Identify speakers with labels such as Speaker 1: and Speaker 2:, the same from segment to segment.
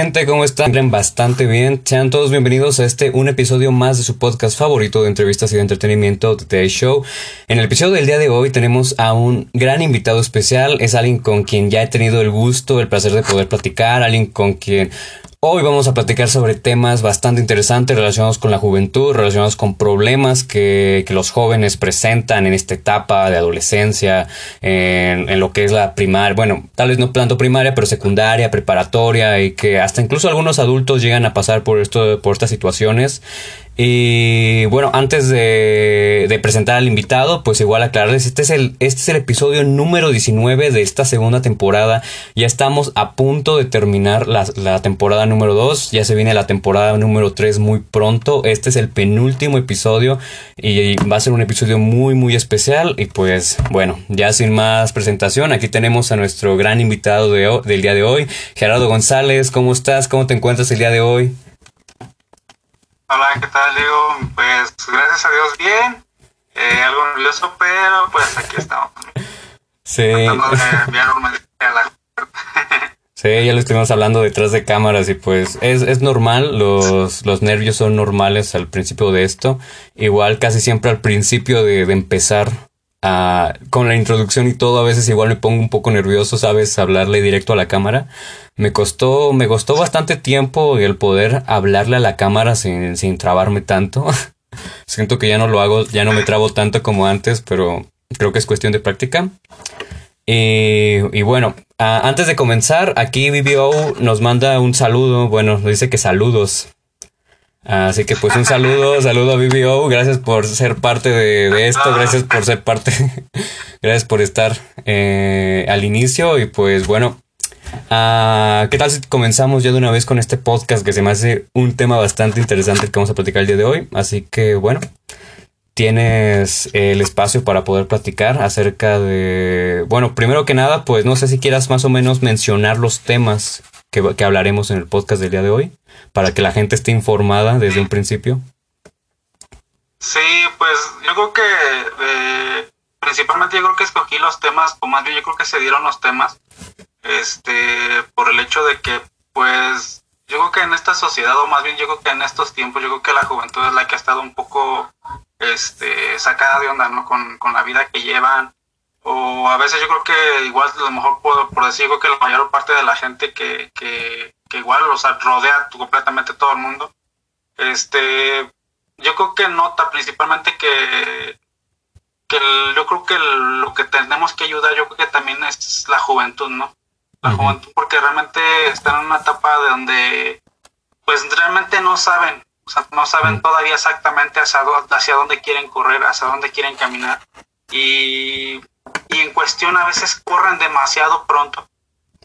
Speaker 1: gente? ¿Cómo están? Bastante bien. Sean todos bienvenidos a este, un episodio más de su podcast favorito de entrevistas y de entretenimiento, The Today Show. En el episodio del día de hoy tenemos a un gran invitado especial. Es alguien con quien ya he tenido el gusto, el placer de poder platicar, alguien con quien Hoy vamos a platicar sobre temas bastante interesantes relacionados con la juventud, relacionados con problemas que, los jóvenes presentan en esta etapa de adolescencia, en, en, lo que es la primaria, bueno, tal vez no tanto primaria, pero secundaria, preparatoria y que hasta incluso algunos adultos llegan a pasar por esto, por estas situaciones. Y bueno, antes de, presentar al invitado, pues igual aclararles, este es, el, este es el episodio número 19 de esta segunda temporada. Ya estamos a punto de terminar la, la temporada número 2, ya se viene la temporada número 3 muy pronto. Este es el penúltimo episodio y va a ser un episodio muy muy especial. Y pues bueno, ya sin más presentación, aquí tenemos a nuestro gran invitado de, del día de hoy, Gerardo González. ¿Cómo estás? ¿Cómo te encuentras el día de hoy?
Speaker 2: Hola, ¿qué tal, Diego? Pues gracias a Dios bien. Eh, algo nervioso, pero pues aquí estamos. Sí.
Speaker 1: Sí, ya lo estuvimos hablando detrás de cámaras y pues es, es normal, los, los, nervios son normales al principio de esto. Igual casi siempre al principio de, de empezar a, con la introducción y todo, a veces igual me pongo un poco nervioso, ¿sabes? Hablarle directo a la cámara. Me costó, me costó bastante tiempo el poder hablarle a la cámara sin, sin trabarme tanto. Siento que ya no lo hago, ya no me trabo tanto como antes, pero creo que es cuestión de práctica. Y, bueno, antes de comenzar, aquí BBO nos manda un saludo. Bueno, dice que saludos. Así que pues un saludo, saludo a BBO, gracias por ser parte de, esto, gracias por ser parte, gracias por estar eh, al inicio. Y pues bueno, Ah, ¿Qué tal si comenzamos ya de una vez con este podcast que se me hace un tema bastante interesante que vamos a platicar el día de hoy? Así que bueno, tienes el espacio para poder platicar acerca de... Bueno, primero que nada, pues no sé si quieras más o menos mencionar los temas que, hablaremos en el podcast del día de hoy, para que la gente esté informada desde un principio.
Speaker 2: Sí, pues yo creo que eh, principalmente yo creo que escogí los temas, o más bien yo creo que se dieron los temas este, por el hecho de que, pues, yo creo que en esta sociedad, o más bien yo creo que en estos tiempos, yo creo que la juventud es la que ha estado un poco, este, sacada de onda, ¿no? Con, con la vida que llevan, o a veces yo creo que igual, a lo mejor puedo, por decir, yo creo que la mayor parte de la gente que, que, que igual, o sea, rodea completamente todo el mundo, este, yo creo que nota principalmente que que yo creo que lo que tenemos que ayudar, yo creo que también es la juventud, ¿no? la juventud porque realmente están en una etapa de donde pues realmente no saben, o sea, no saben todavía exactamente hacia, hacia dónde quieren correr, hacia dónde quieren caminar. Y, y en cuestión a veces corren demasiado pronto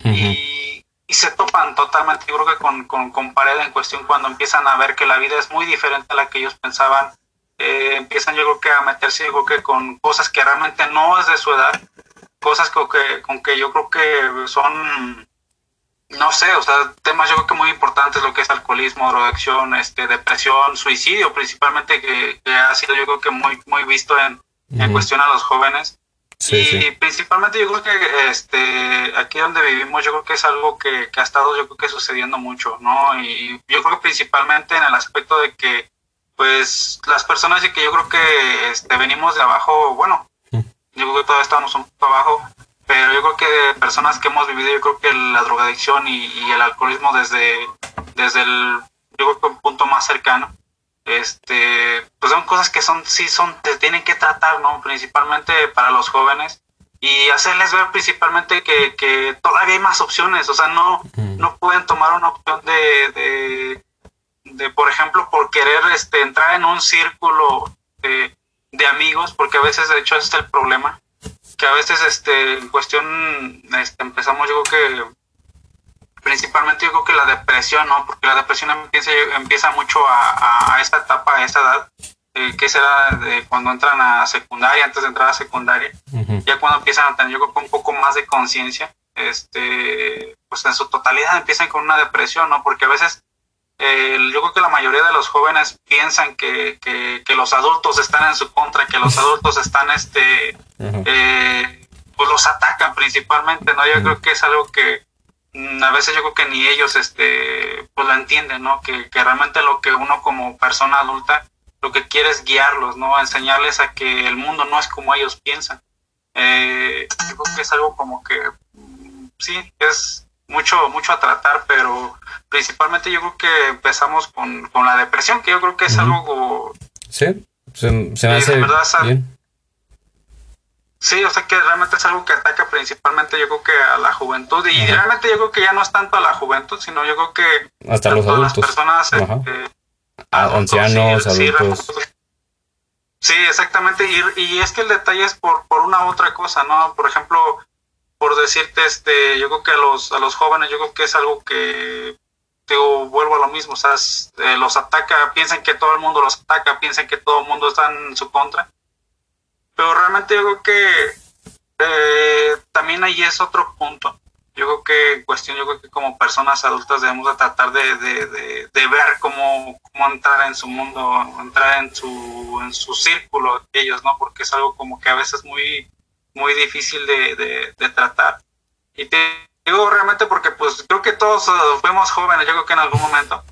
Speaker 2: y, y, se topan totalmente, yo creo que con, con, con, pared en cuestión cuando empiezan a ver que la vida es muy diferente a la que ellos pensaban. Eh, empiezan yo creo que a meterse yo creo que con cosas que realmente no es de su edad cosas con que, con que yo creo que son, no sé, o sea, temas yo creo que muy importantes, lo que es alcoholismo, drogadicción, este, depresión, suicidio principalmente, que, ha sido yo creo que muy, muy visto en, en cuestión a los jóvenes. Y principalmente yo creo que este aquí donde vivimos yo creo que es algo que, que, ha estado yo creo que sucediendo mucho, ¿no? Y yo creo que principalmente en el aspecto de que pues las personas y que yo creo que este, venimos de abajo, bueno, yo creo que todavía estamos un poco abajo, pero yo creo que personas que hemos vivido, yo creo que la drogadicción y, el alcoholismo desde, desde el, yo creo que un punto más cercano, este, pues son cosas que son, sí son, se tienen que tratar, ¿no? Principalmente para los jóvenes y hacerles ver principalmente que, que todavía hay más opciones, o sea, no, no pueden tomar una opción de, de, de, por ejemplo, por querer este, entrar en un círculo de de amigos, porque a veces de hecho ese es el problema, que a veces este, en cuestión este, empezamos yo creo que principalmente yo creo que la depresión, ¿no? Porque la depresión empieza, empieza mucho a, a, esta etapa, a esta edad, eh, que será de cuando entran a secundaria, antes de entrar a secundaria, ya cuando empiezan a tener yo creo que un poco más de conciencia, este, pues en su totalidad empiezan con una depresión, ¿no? Porque a veces yo creo que la mayoría de los jóvenes piensan que, que, los adultos están en su contra, que los adultos están, este, eh, pues los atacan principalmente, ¿no? Yo creo que es algo que a veces yo creo que ni ellos, este, pues lo entienden, ¿no? Que, que realmente lo que uno como persona adulta lo que quiere es guiarlos, ¿no? Enseñarles a que el mundo no es como ellos piensan. Eh, yo creo que es algo como que mm, sí, es mucho, mucho a tratar, pero principalmente yo creo que empezamos con, con la depresión, que yo creo que es algo...
Speaker 1: Sí, se, me hace bien.
Speaker 2: Sí, o sea que realmente es algo que ataca principalmente yo creo que a la juventud y realmente yo creo que ya no es tanto a la juventud, sino yo creo que
Speaker 1: hasta los adultos.
Speaker 2: Las personas, este,
Speaker 1: ancianos, adultos.
Speaker 2: Sí, exactamente. Y, y, es que el detalle es por, por una otra cosa, ¿no? Por ejemplo, por decirte, este, yo creo que a los, a los jóvenes, yo creo que es algo que, digo, vuelvo a lo mismo, o sea, eh, los ataca, piensan que todo el mundo los ataca, piensan que todo el mundo está en su contra. Pero realmente yo creo que eh, también ahí es otro punto yo creo que cuestión, yo creo que como personas adultas debemos de tratar de, de, de, ver cómo, cómo, entrar en su mundo, entrar en su, en su círculo ellos, ¿no? Porque es algo como que a veces muy, muy difícil de, tratar. Y te digo realmente porque pues creo que todos uh, fuimos jóvenes, yo creo que en algún momento.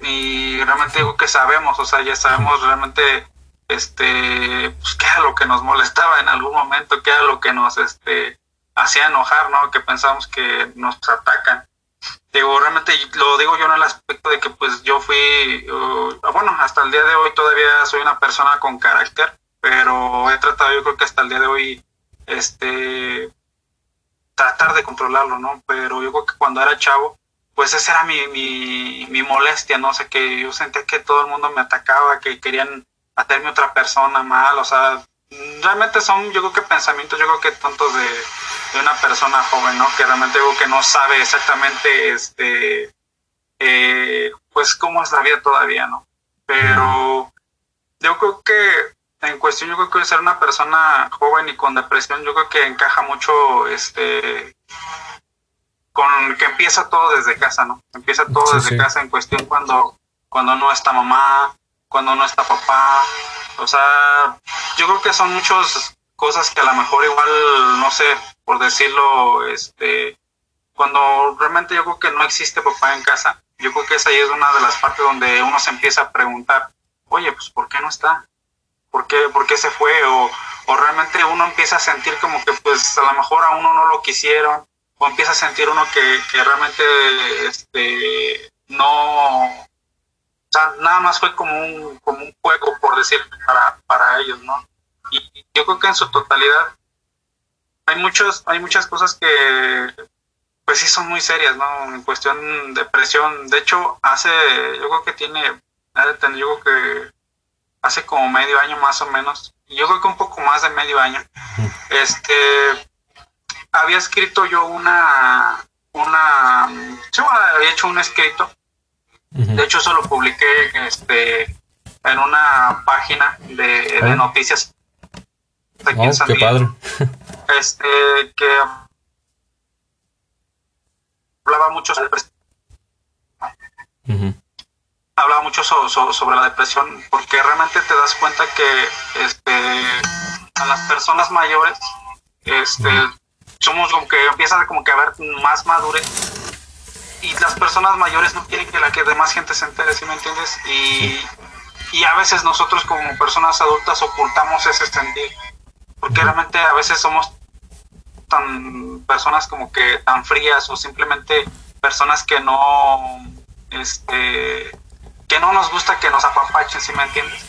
Speaker 2: Y realmente digo que sabemos, o sea, ya sabemos realmente este pues qué era lo que nos molestaba en algún momento, qué era lo que nos este hacía enojar, ¿no? Que pensamos que nos atacan. Digo, realmente lo digo yo en el aspecto de que pues yo fui, bueno, hasta el día de hoy todavía soy una persona con carácter, pero he tratado yo creo que hasta el día de hoy, este, tratar de controlarlo, ¿no? Pero yo creo que cuando era chavo, pues esa era mi, mi, mi molestia, ¿no? O sea, que yo sentía que todo el mundo me atacaba, que querían hacerme otra persona mal, o sea, realmente son, yo creo que pensamientos, yo creo que tontos de, una persona joven, ¿no? Que realmente digo que no sabe exactamente, este, eh, pues cómo es la vida todavía, ¿no? Pero yo creo que en cuestión, yo creo que ser una persona joven y con depresión, yo creo que encaja mucho, este, con que empieza todo desde casa, ¿no? Empieza todo desde casa en cuestión cuando, cuando no está mamá, cuando no está papá, o sea, yo creo que son muchas cosas que a lo mejor igual, no sé, por decirlo, este, cuando realmente yo creo que no existe papá en casa, yo creo que esa ahí es una de las partes donde uno se empieza a preguntar, oye, pues ¿por qué no está? ¿Por qué, por qué se fue? O, o realmente uno empieza a sentir como que pues a lo mejor a uno no lo quisieron, o empieza a sentir uno que, que realmente este, no, sea, nada más fue como un, como un juego, por decir, para, para ellos, ¿no? Y yo creo que en su totalidad hay muchos, hay muchas cosas que pues sí son muy serias, ¿no? En cuestión de presión. De hecho, hace, yo creo que tiene, yo creo que hace como medio año más o menos, yo creo que un poco más de medio año, este, había escrito yo una, una, yo había hecho un escrito de hecho, eso lo publiqué este, en una página de, ah. noticias.
Speaker 1: Aquí en oh, qué padre.
Speaker 2: Este, que hablaba mucho sobre hablaba mucho sobre la depresión porque realmente te das cuenta que este a las personas mayores este somos como que empieza como que a ver más madurez y las personas mayores no quieren que la que demás gente se entere, ¿sí me entiendes? Y, y a veces nosotros como personas adultas ocultamos ese sentir, porque realmente a veces somos tan personas como que tan frías o simplemente personas que no, este, que no nos gusta que nos apapachen, ¿sí me entiendes?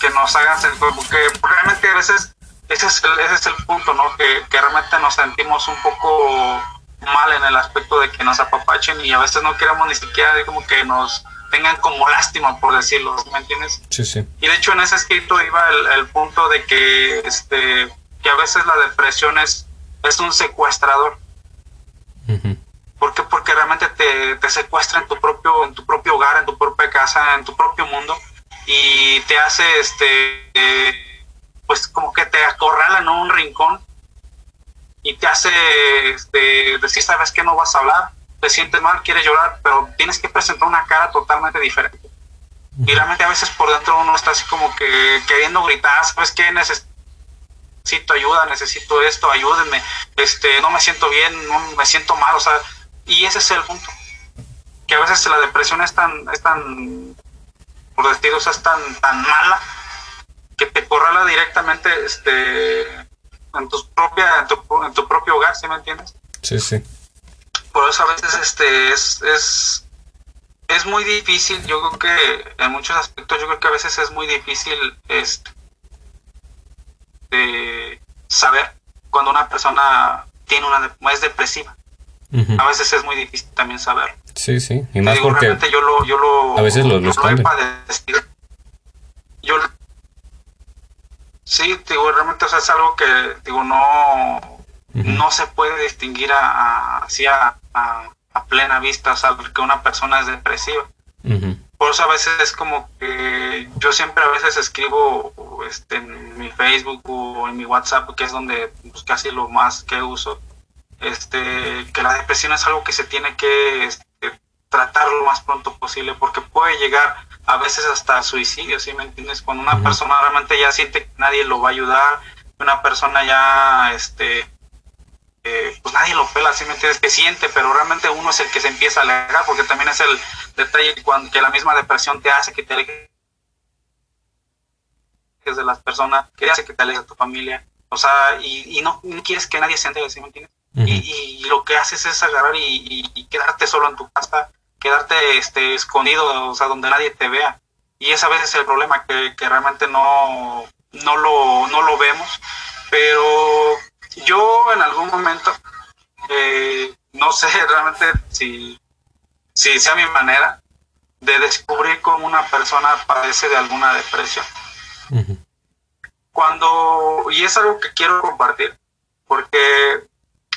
Speaker 2: que nos hagan sentir, porque realmente a veces ese es el, ese es el punto, ¿no? Que, que realmente nos sentimos un poco mal en el aspecto de que nos apapachen y a veces no queremos ni siquiera como que nos tengan como lástima, por decirlo, ¿me entiendes?
Speaker 1: Sí, sí.
Speaker 2: Y de hecho en ese escrito iba el, punto de que, este, que a veces la depresión es, es un secuestrador. ¿Por qué? Porque realmente te, te, secuestra en tu propio, en tu propio hogar, en tu propia casa, en tu propio mundo y te hace, este, eh, pues como que te acorrala en un rincón y te hace este, decir, sabes que no vas a hablar, te sientes mal, quieres llorar, pero tienes que presentar una cara totalmente diferente. Y realmente a veces por dentro uno está así como que queriendo gritar, ¿sabes qué? Necesito ayuda, necesito esto, ayúdenme, este, no me siento bien, no me siento mal, o sea, y ese es el punto. Que que a veces la depresión es tan, es tan, por decirlo, es tan, tan mala que te corrala directamente este, en, tus propia, en, tu, en tu propio hogar, ¿sí me entiendes?
Speaker 1: Sí, sí.
Speaker 2: Por eso a veces este, es, es, es muy difícil, yo creo que en muchos aspectos, yo creo que a veces es muy difícil este, de saber cuando una persona tiene una es depresiva. A veces es muy difícil también saber.
Speaker 1: Sí, sí. Y más porque
Speaker 2: yo lo, yo lo,
Speaker 1: a veces lo, lo,
Speaker 2: Yo sí, digo, realmente o sea, es algo que digo no no se puede distinguir a, así a, a, plena vista, o sea, que una persona es depresiva. Por eso a veces es como que yo siempre a veces escribo este, en mi Facebook o en mi WhatsApp, que es donde pues, casi lo más que uso, este, que la depresión es algo que se tiene que este, tratar lo más pronto posible, porque puede llegar a veces hasta suicidio, ¿sí me entiendes? Cuando una persona realmente ya siente que nadie lo va a ayudar, una persona ya, este, eh, pues nadie lo pela, ¿sí me entiendes? Que siente, pero realmente uno es el que se empieza a alejar, porque también es el detalle cuando, que la misma depresión te hace que te alejes de las personas, que hace que te alejes de tu familia, o sea, y, no, quieres que nadie se entere, ¿sí me entiendes? y, lo que haces es agarrar y, quedarte solo en tu casa, quedarte este, escondido, o sea, donde nadie te vea. Y esa a veces es el problema, que, que realmente no, no, lo, no lo vemos, pero yo en algún momento, eh, no sé realmente si, si sea mi manera de descubrir cómo una persona padece de alguna depresión. Cuando, y es algo que quiero compartir, porque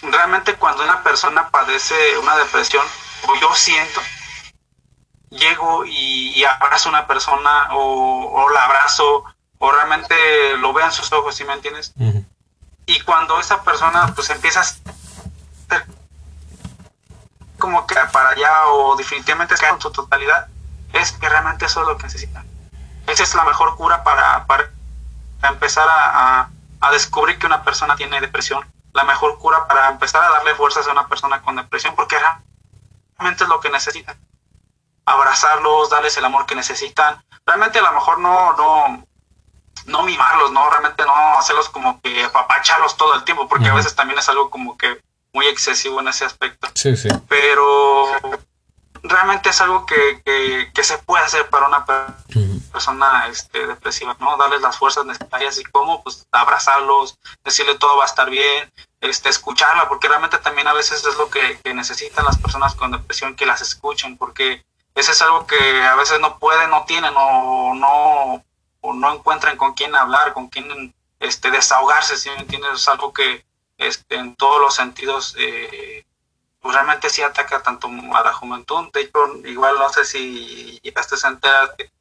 Speaker 2: realmente cuando una persona padece una depresión, o yo siento, llego y, abrazo a una persona, o, la abrazo, o realmente lo veo en sus ojos, ¿sí me entiendes? Y cuando esa persona pues empieza a ser como que para allá o definitivamente es en su totalidad, es que realmente eso es lo que necesita. Esa es la mejor cura para, para empezar a, a, descubrir que una persona tiene depresión. La mejor cura para empezar a darle fuerzas a una persona con depresión, porque realmente es lo que necesitan. Abrazarlos, darles el amor que necesitan. Realmente a lo mejor no, no, no mimarlos, no realmente no hacerlos como que apapacharlos todo el tiempo, porque a veces también es algo como que muy excesivo en ese aspecto.
Speaker 1: Sí, sí.
Speaker 2: Pero realmente es algo que, que, se puede hacer para una persona este, depresiva, ¿no? Darles las fuerzas necesarias y cómo, pues abrazarlos, decirle todo va a estar bien, este, escucharla, porque realmente también a veces es lo que, que necesitan las personas con depresión, que las escuchen, porque eso es algo que a veces no pueden, no tienen o no o no encuentran con quién hablar, con quién este, desahogarse, si me entiendes, es algo que este, en todos los sentidos eh, pues realmente sí ataca tanto a la juventud. De hecho, igual no sé si llegaste a enterarte,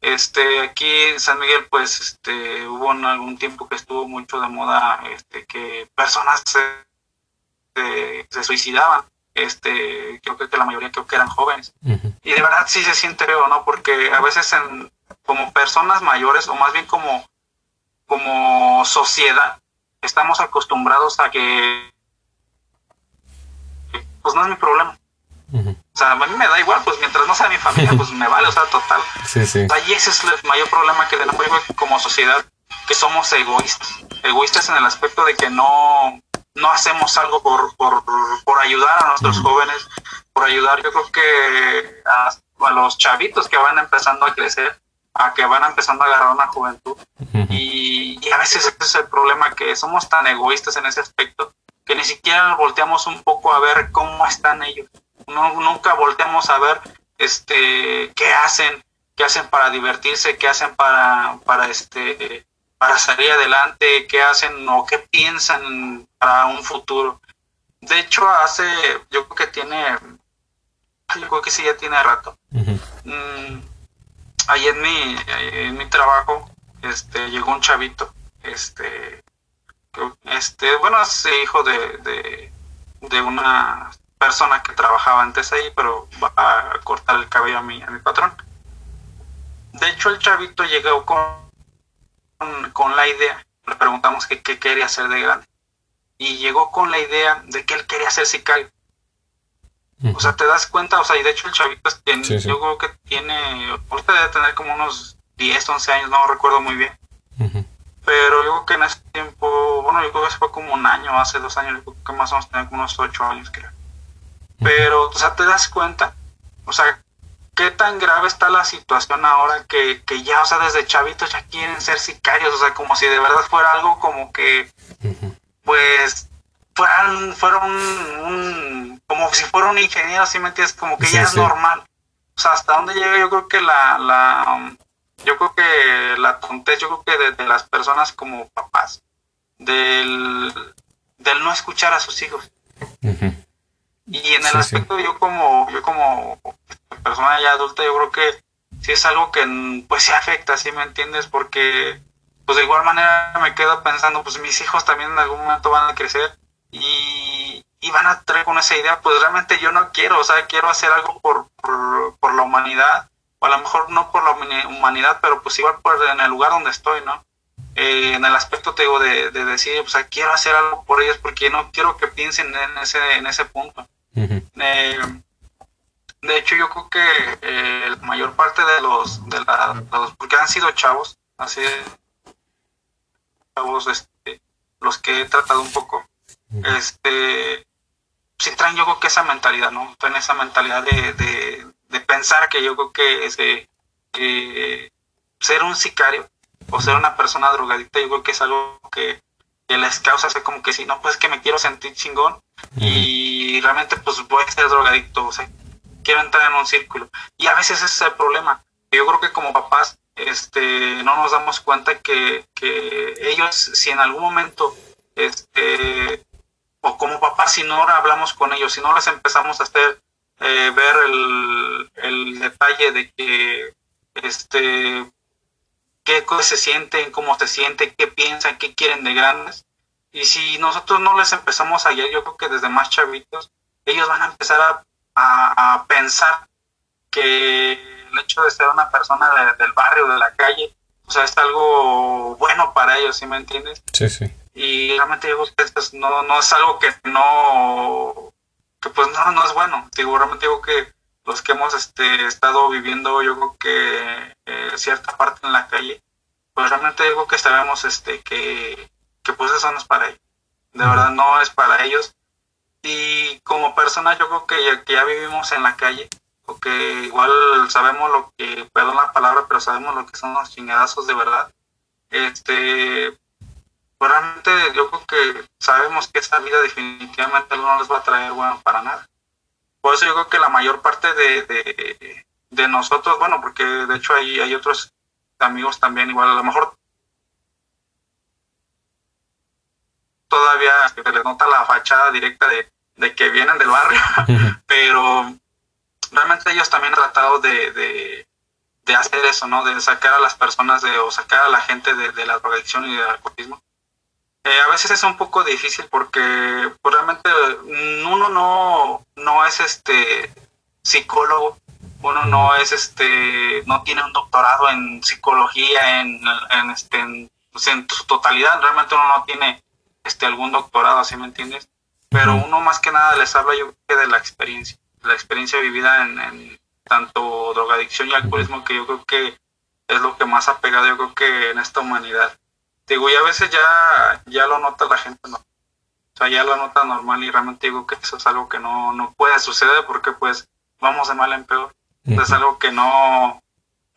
Speaker 2: este, aquí en San Miguel, pues, este, hubo en algún tiempo que estuvo mucho de moda, este, que personas se, se suicidaban. Este, creo que la mayoría creo que eran jóvenes. Y de verdad sí se siente feo, ¿no? Porque a veces en, como personas mayores o más bien como, como sociedad estamos acostumbrados a que pues no es mi problema. O sea, a mí me da igual, pues mientras no sea mi familia, pues me vale, o sea, total.
Speaker 1: Sí, sí.
Speaker 2: y ese es el mayor problema que tenemos como sociedad, que somos egoístas. Egoístas en el aspecto de que no, no hacemos algo por, por, por ayudar a nuestros jóvenes, por ayudar, yo creo que a, a, los chavitos que van empezando a crecer, a que van empezando a agarrar una juventud. y, a veces ese es el problema, que somos tan egoístas en ese aspecto, que ni siquiera volteamos un poco a ver cómo están ellos. No, nunca volteamos a ver este qué hacen, qué hacen para divertirse, qué hacen para, para este para salir adelante, qué hacen o qué piensan para un futuro. De hecho, hace, yo creo que tiene, yo creo que sí ya tiene rato ahí en mi, en mi trabajo, este, llegó un chavito, este, este, bueno, es hijo de, de, una persona que trabajaba antes ahí, pero va a cortar el cabello a mi, a mi patrón. De hecho, el chavito llegó con, con, la idea, le preguntamos qué quería hacer de grande, y llegó con la idea de que él quería ser sicario. O sea, te das cuenta, o sea, y de hecho el chavito tiene, yo creo que tiene, ahorita debe tener como unos 10, 11 años, no recuerdo muy bien. Pero yo creo que en ese tiempo, bueno, yo creo que fue como un año, hace dos años, yo creo que más o menos tenía como unos 8 años, creo. Pero, o sea, te das cuenta, o sea, qué tan grave está la situación ahora que, que ya, o sea, desde chavitos ya quieren ser sicarios, o sea, como si de verdad fuera algo como que, pues, fueran, fueron un, como si fuera un ingeniero, así me entiendes? Como que ya es normal. O sea, hasta dónde llega yo creo que la, la, yo creo que la tontez, yo creo que de, las personas como papás, del, del no escuchar a sus hijos. Y en el aspecto yo como, yo como persona ya adulta, yo creo que sí es algo que pues sí afecta, ¿sí me entiendes? Porque pues de igual manera me quedo pensando, pues mis hijos también en algún momento van a crecer y, y van a traer con esa idea, pues realmente yo no quiero, o sea, quiero hacer algo por, por, la humanidad, o a lo mejor no por la humanidad, pero pues igual por en el lugar donde estoy, ¿no? Eh, en el aspecto te digo de, de decir, o sea, quiero hacer algo por ellos porque no quiero que piensen en ese, en ese punto. Eh, de hecho, yo creo que eh, la mayor parte de los, de los, porque han sido chavos, así chavos, este, los que he tratado un poco, este, sí traen yo creo que esa mentalidad, ¿no? Traen esa mentalidad de, de, de pensar que yo creo que es que ser un sicario o ser una persona drogadicta, yo creo que es algo que, les causa como que si no, pues que me quiero sentir chingón y realmente pues voy a ser drogadicto, o sea, quiero entrar en un círculo. Y a veces ese es el problema. Yo creo que como papás este, no nos damos cuenta que, que ellos, si en algún momento, este, o como papás, si no hablamos con ellos, si no les empezamos a hacer eh, ver el, el, detalle de que, este, qué se sienten, cómo se sienten, qué piensan, qué quieren de grandes. Y si nosotros no les empezamos a yo creo que desde más chavitos, ellos van a empezar a a, pensar que el hecho de ser una persona del barrio, de la calle, o sea, es algo bueno para ellos, ¿sí me entiendes?
Speaker 1: Sí, sí.
Speaker 2: Y realmente digo que esto no, no es algo que no, que pues no, no es bueno. Digo, realmente digo que los que hemos este, estado viviendo, yo creo que eh, cierta parte en la calle, pues realmente digo que sabemos este, que, que pues eso no es para ellos. De verdad no es para ellos y como personas yo creo que ya, que ya vivimos en la calle, o que igual sabemos lo que, perdón la palabra, pero sabemos lo que son los chingadazos de verdad. Este, pues realmente yo creo que sabemos que esta vida definitivamente no les va a traer bueno para nada. Por eso yo creo que la mayor parte de, de, nosotros, bueno, porque de hecho hay, hay otros amigos también, igual a lo mejor todavía se les nota la fachada directa de, de que vienen del barrio, pero realmente ellos también han tratado de, de, hacer eso, ¿no? De sacar a las personas de, o sacar a la gente de, la drogadicción y del alcoholismo. Eh, a veces es un poco difícil porque pues, realmente uno no, no es este psicólogo, uno no es este, no tiene un doctorado en psicología en, en este, en, pues, en su totalidad, realmente uno no tiene este algún doctorado, ¿sí me entiendes? pero uno más que nada les habla yo creo que de la experiencia, la experiencia vivida en, tanto drogadicción y alcoholismo que yo creo que es lo que más ha pegado yo creo que en esta humanidad. Digo, y a veces ya, ya lo nota la gente, ¿no? O sea, ya lo nota normal y realmente digo que eso es algo que no, no puede suceder porque pues vamos de mal en peor. Es algo que no,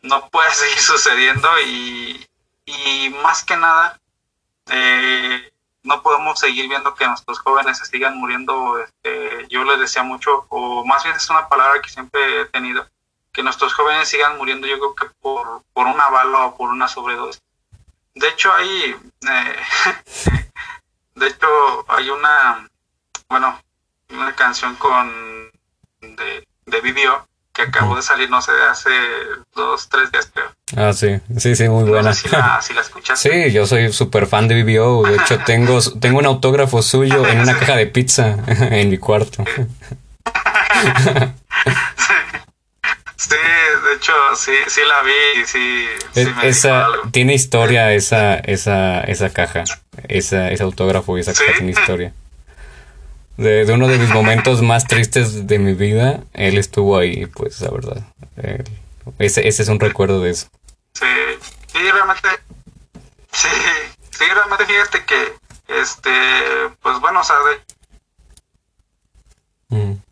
Speaker 2: no puede seguir sucediendo y, y más que nada, eh, no podemos seguir viendo que nuestros jóvenes se sigan muriendo. Este, yo les decía mucho, o más bien es una palabra que siempre he tenido, que nuestros jóvenes sigan muriendo, yo creo que por, por una bala o por una sobredosis. De hecho, hay, eh, de hecho, hay una, bueno, una canción con de, de Vivio que acabó de salir, no sé, hace dos, tres días creo.
Speaker 1: Ah, sí, sí, sí, muy buena.
Speaker 2: si, la, si la
Speaker 1: Sí, yo soy súper fan de BBO. De hecho, tengo, tengo un autógrafo suyo en una caja de pizza en mi cuarto.
Speaker 2: sí, de hecho, sí, sí la vi y sí, sí me
Speaker 1: esa, Tiene historia esa, esa, esa caja. Esa, ese autógrafo y esa caja tiene historia. De, uno de mis momentos más tristes de mi vida, él estuvo ahí, pues la verdad. ese, ese es un recuerdo de eso.
Speaker 2: Sí, sí, realmente, sí, sí, realmente fíjate que, este, pues bueno, o sea, de,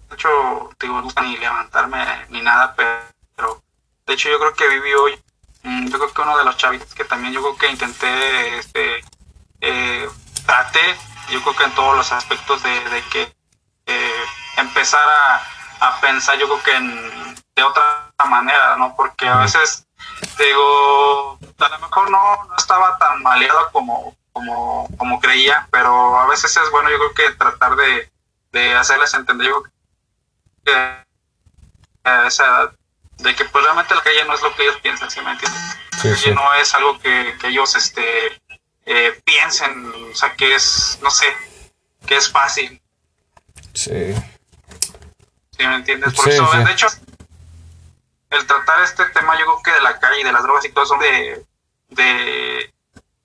Speaker 2: de hecho, digo, no gusta ni levantarme ni nada, pero de hecho yo creo que viví hoy, mm, yo creo que uno de los chavitos que también yo creo que intenté, este, eh, traté, yo creo que en todos los aspectos de, que eh, empezar a, pensar, yo creo que en, de otra manera, ¿no? Porque a veces, digo, a lo mejor no, no estaba tan maleado como, como, como creía, pero a veces es bueno, yo creo que tratar de, de hacerles entender, yo que a esa edad, de que pues realmente la calle no es lo que ellos piensan, ¿sí me entiendes? la calle no es algo que, que ellos, este, eh, piensen, o sea, que es, no sé, que es fácil.
Speaker 1: Sí.
Speaker 2: ¿Sí me entiendes? Por eso, de hecho, el tratar este tema, yo creo que de la calle y de las drogas y todo eso, de, de,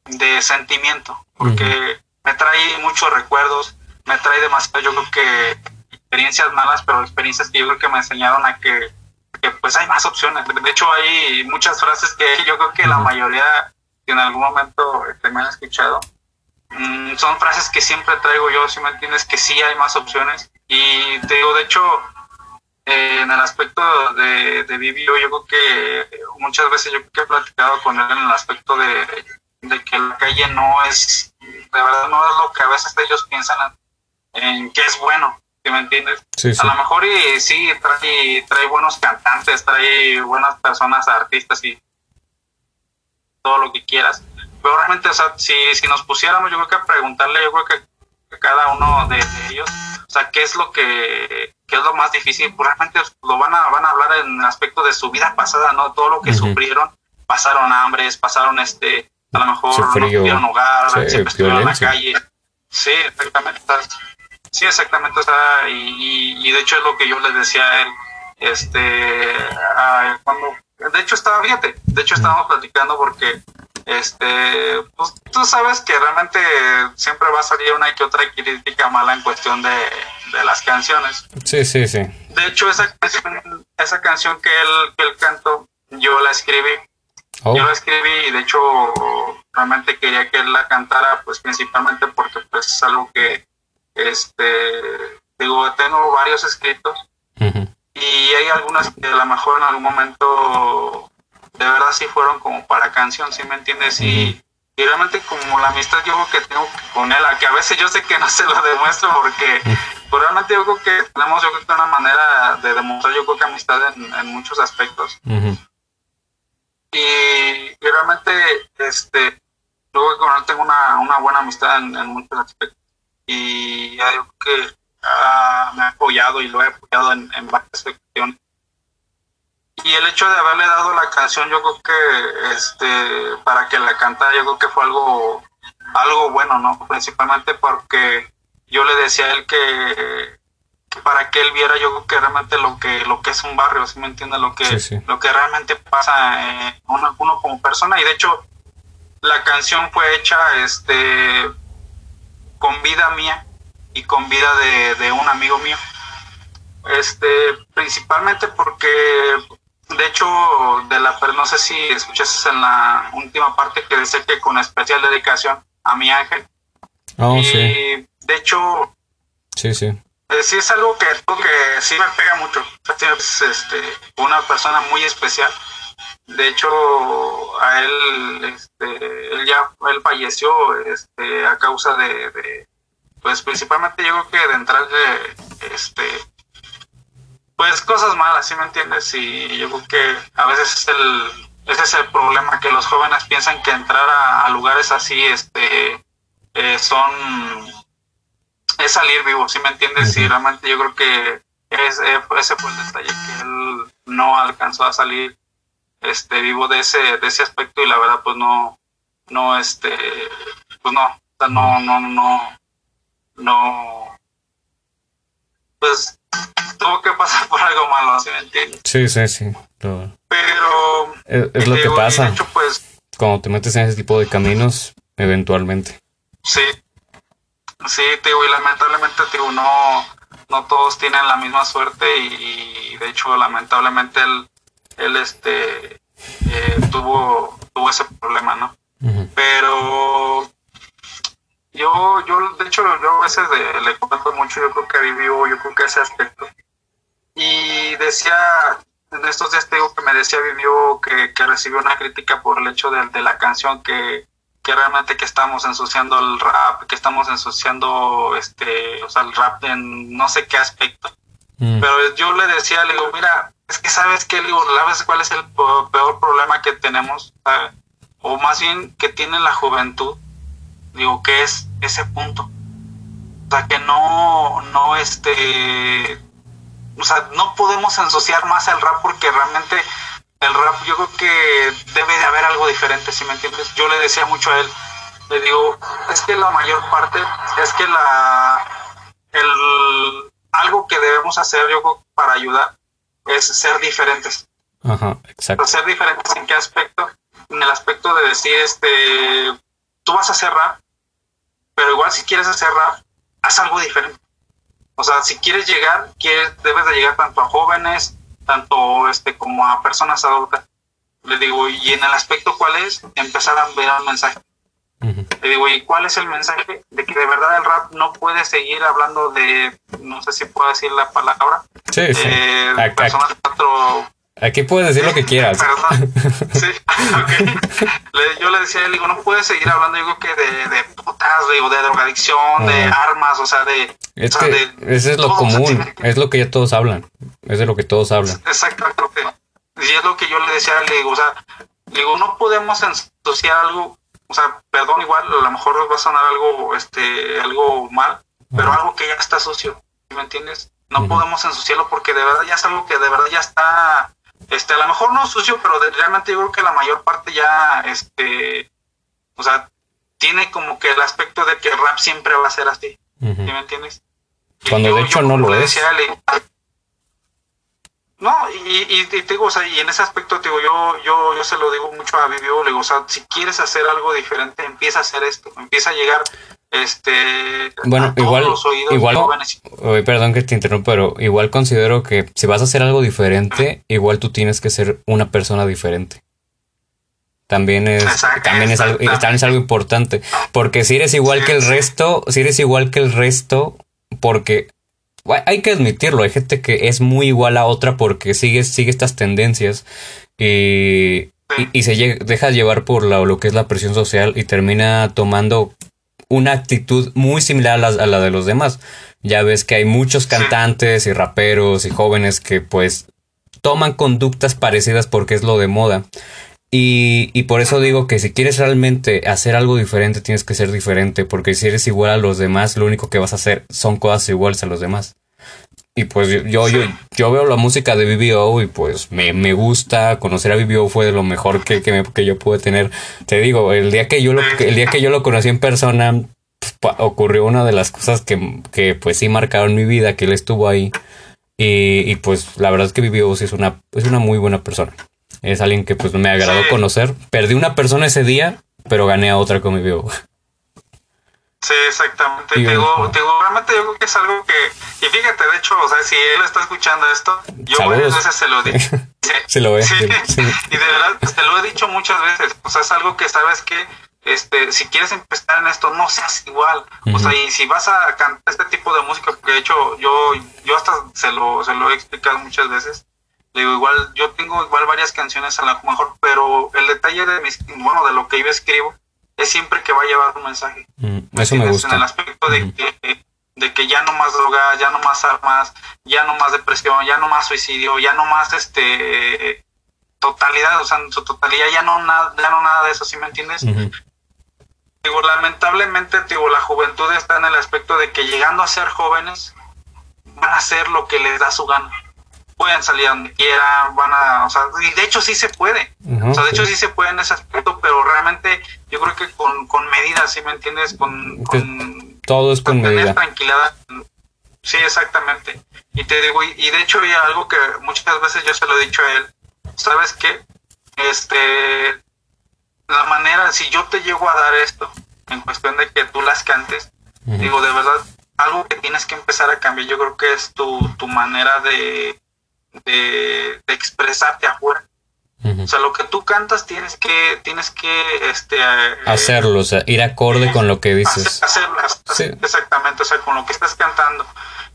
Speaker 2: de sentimiento, porque me trae muchos recuerdos, me trae demasiado, yo creo que experiencias malas, pero experiencias que yo creo que me enseñaron a que, que pues hay más opciones. De hecho, hay muchas frases que yo creo que la mayoría que en algún momento este, me han escuchado, mm, son frases que siempre traigo yo, si me entiendes, que sí hay más opciones. Y te digo, de hecho, eh, en el aspecto de, de Vivio, yo creo que muchas veces yo creo que he platicado con él en el aspecto de, de que la calle no es, de verdad no es lo que a veces ellos piensan en, que es bueno, si me entiendes? A lo mejor y sí, trae, trae buenos cantantes, trae buenas personas, artistas y todo lo que quieras. Pero realmente, o sea, si, si nos pusiéramos, yo creo que a preguntarle, yo creo que cada uno de, ellos, o sea, qué es lo que qué es lo más difícil, pues realmente lo van a, van a hablar en el aspecto de su vida pasada, ¿no? Todo lo que sufrieron, pasaron hambres, pasaron este, a lo mejor no tuvieron hogar, siempre estuvieron en la calle. Sí, exactamente. Sí, exactamente. O sea, y, y, de hecho es lo que yo les decía a él, este, cuando de hecho estaba, fíjate, de hecho estábamos platicando porque este, pues tú sabes que realmente siempre va a salir una que otra crítica mala en cuestión de, las canciones.
Speaker 1: Sí, sí, sí.
Speaker 2: De hecho, esa canción, esa canción que él, que él cantó, yo la escribí. Oh. Yo la escribí y de hecho realmente quería que él la cantara, pues principalmente porque pues es algo que, este, digo, tengo varios escritos y hay algunas que a lo mejor en algún momento de verdad sí fueron como para canción, ¿sí me entiendes? y, realmente como la amistad yo creo que tengo con él, a que a veces yo sé que no se lo demuestro porque pues realmente yo creo que tenemos yo creo que una manera de demostrar yo creo que amistad en, muchos aspectos. y, realmente este yo con él tengo una, una buena amistad en, muchos aspectos y yo creo que me ha apoyado y lo he apoyado en, varias cuestiones. Y el hecho de haberle dado la canción, yo creo que este para que la cantara, yo creo que fue algo algo bueno, ¿no? Principalmente porque yo le decía a él que, para que él viera yo creo que realmente lo que lo que es un barrio, si me entiende lo que lo que realmente pasa eh, uno, uno como persona y de hecho la canción fue hecha este con vida mía y con vida de, un amigo mío. Este, principalmente porque, de hecho, de la, no sé si escuchaste en la última parte que dice que con especial dedicación a mi ángel.
Speaker 1: Oh,
Speaker 2: y
Speaker 1: sí.
Speaker 2: de hecho,
Speaker 1: sí, sí.
Speaker 2: Eh, sí es algo que, que sí me pega mucho. Es este, una persona muy especial. De hecho, a él, este, él ya, él falleció, este, a causa de pues principalmente yo creo que de entrar de, este, pues cosas malas, ¿sí me entiendes? Y yo creo que a veces es el, ese es el problema, que los jóvenes piensan que entrar a, lugares así, este, eh, son, es salir vivo, ¿sí me entiendes? Y realmente yo creo que es, eh, ese fue el detalle, que él no alcanzó a salir, este, vivo de ese, de ese aspecto y la verdad, pues no, no, este, pues no, no, no, no, no, pues tuvo que pasar por algo malo, ¿sí me entiendes? Sí,
Speaker 1: sí, sí.
Speaker 2: Pero
Speaker 1: es, lo que pasa. pues, Cuando te metes en ese tipo de caminos, eventualmente.
Speaker 2: Sí. Sí, digo, y lamentablemente, digo, no, no todos tienen la misma suerte y, de hecho, lamentablemente él, él este, eh, tuvo, tuvo ese problema, ¿no? Pero yo, yo, de hecho, yo a veces le comento mucho, yo creo que vivió, yo creo que ese aspecto. Y decía, en estos días te digo que me decía Vivió que, que recibió una crítica por el hecho de, de la canción que, que realmente que estamos ensuciando el rap, que estamos ensuciando este, o sea, el rap en no sé qué aspecto. Mm. Pero yo le decía, le digo, mira, es que sabes que, le digo, ¿sabes cuál es el peor problema que tenemos? O más bien que tiene la juventud, digo, que es ese punto. O sea, que no, no, este, o sea, no podemos ensuciar más el rap porque realmente el rap yo creo que debe de haber algo diferente, si me entiendes? Yo le decía mucho a él, le digo, es que la mayor parte, es que la, el, algo que debemos hacer yo creo, para ayudar es ser diferentes.
Speaker 1: Ajá, exacto.
Speaker 2: Ser diferentes en qué aspecto? En el aspecto de decir, este, tú vas a hacer rap, pero igual si quieres hacer rap, haz algo diferente. O sea, si quieres llegar, quieres, debes de llegar tanto a jóvenes, tanto este como a personas adultas. Le digo, ¿y en el aspecto cuál es? Empezar a ver el mensaje. Le digo, ¿y cuál es el mensaje? De que de verdad el rap no puede seguir hablando de, no sé si puedo decir la palabra,
Speaker 1: sí, sí.
Speaker 2: Eh, personas
Speaker 1: Aquí puedes decir lo que quieras.
Speaker 2: Sí, yo le decía a él, digo, no puedes seguir hablando, digo que de, de putas, de, de drogadicción, de armas, o sea, de...
Speaker 1: Es que eso es lo común, es lo que ya todos hablan, es de lo que todos hablan.
Speaker 2: Exactamente. Y es lo que yo le decía, le digo, o sea, digo, no podemos ensuciar algo, o sea, perdón, igual, a lo mejor va a sonar algo, este, algo mal, pero algo que ya está sucio, ¿me entiendes? No podemos ensuciarlo porque de verdad ya es algo que de verdad ya está este, a lo mejor no sucio, pero realmente yo creo que la mayor parte ya, este, o sea, tiene como que el aspecto de que el rap siempre va a ser así, me entiendes?
Speaker 1: Cuando de hecho no lo es.
Speaker 2: no, y, y, te digo, o sea, y en ese aspecto, digo, yo, yo, yo se lo digo mucho a Vivio, le digo, o sea, si quieres hacer algo diferente, empieza a hacer esto, empieza a llegar este
Speaker 1: bueno igual igual perdón que te interrumpa pero igual considero que si vas a hacer algo diferente igual tú tienes que ser una persona diferente. También es también es algo también es algo importante porque si eres igual que el resto si eres igual que el resto porque hay que admitirlo hay gente que es muy igual a otra porque sigue sigue estas tendencias y y, se deja llevar por lo que es la presión social y termina tomando una actitud muy similar a la, de los demás. Ya ves que hay muchos cantantes y raperos y jóvenes que pues toman conductas parecidas porque es lo de moda. Y, y, por eso digo que si quieres realmente hacer algo diferente, tienes que ser diferente, porque si eres igual a los demás, lo único que vas a hacer son cosas iguales a los demás. Y pues yo, yo, yo, veo la música de BBO y pues me, me gusta. Conocer a BBO fue de lo mejor que, que, que, yo pude tener. Te digo, el día que yo lo, el día que yo lo conocí en persona, pues, ocurrió una de las cosas que, que pues sí marcaron mi vida, que él estuvo ahí. Y, y pues la verdad es que BBO sí es una, es una muy buena persona. Es alguien que pues me agradó conocer. Perdí una persona ese día, pero gané a otra con BBO.
Speaker 2: Sí, exactamente. digo, digo, realmente yo creo que es algo que, y fíjate, de hecho, o sea, si él está escuchando esto, yo varias veces se lo dije.
Speaker 1: Sí, lo ve.
Speaker 2: Sí. y de verdad, te lo he dicho muchas veces. O sea, es algo que sabes que, este, si quieres empezar en esto, no seas igual. O sea, y si vas a cantar este tipo de música, porque de hecho yo, yo hasta se lo, se lo he explicado muchas veces. Digo, igual, yo tengo igual varias canciones a lo mejor, pero el detalle de mis, bueno, de lo que yo escribo, es siempre que va a llevar un mensaje.
Speaker 1: Mm, eso me gusta.
Speaker 2: En el aspecto de, que, de que ya no más droga, ya no más armas, ya no más depresión, ya no más suicidio, ya no más este totalidad, o sea, en su totalidad ya no nada, ya no nada de eso, ¿sí me entiendes? Digo, lamentablemente, digo, la juventud está en el aspecto de que llegando a ser jóvenes van a hacer lo que les da su gana pueden salir donde quieran, van a, o sea, y de hecho sí se puede, o sea, de hecho sí se puede en ese aspecto, pero realmente yo creo que con, con medidas, ¿sí me entiendes? Con, con
Speaker 1: todo es con medida.
Speaker 2: tranquilidad. Sí, exactamente. Y te digo, y, de hecho hay algo que muchas veces yo se lo he dicho a él, ¿sabes qué? Este, la manera, si yo te llego a dar esto, en cuestión de que tú las cantes, Digo, de verdad, algo que tienes que empezar a cambiar, yo creo que es tu, tu manera de, de, expresarte afuera. O sea, lo que tú cantas tienes que, tienes que, este... Eh,
Speaker 1: Hacerlo, o sea, ir acorde con lo que dices.
Speaker 2: Hacerlo, exactamente, o sea, con lo que estás cantando.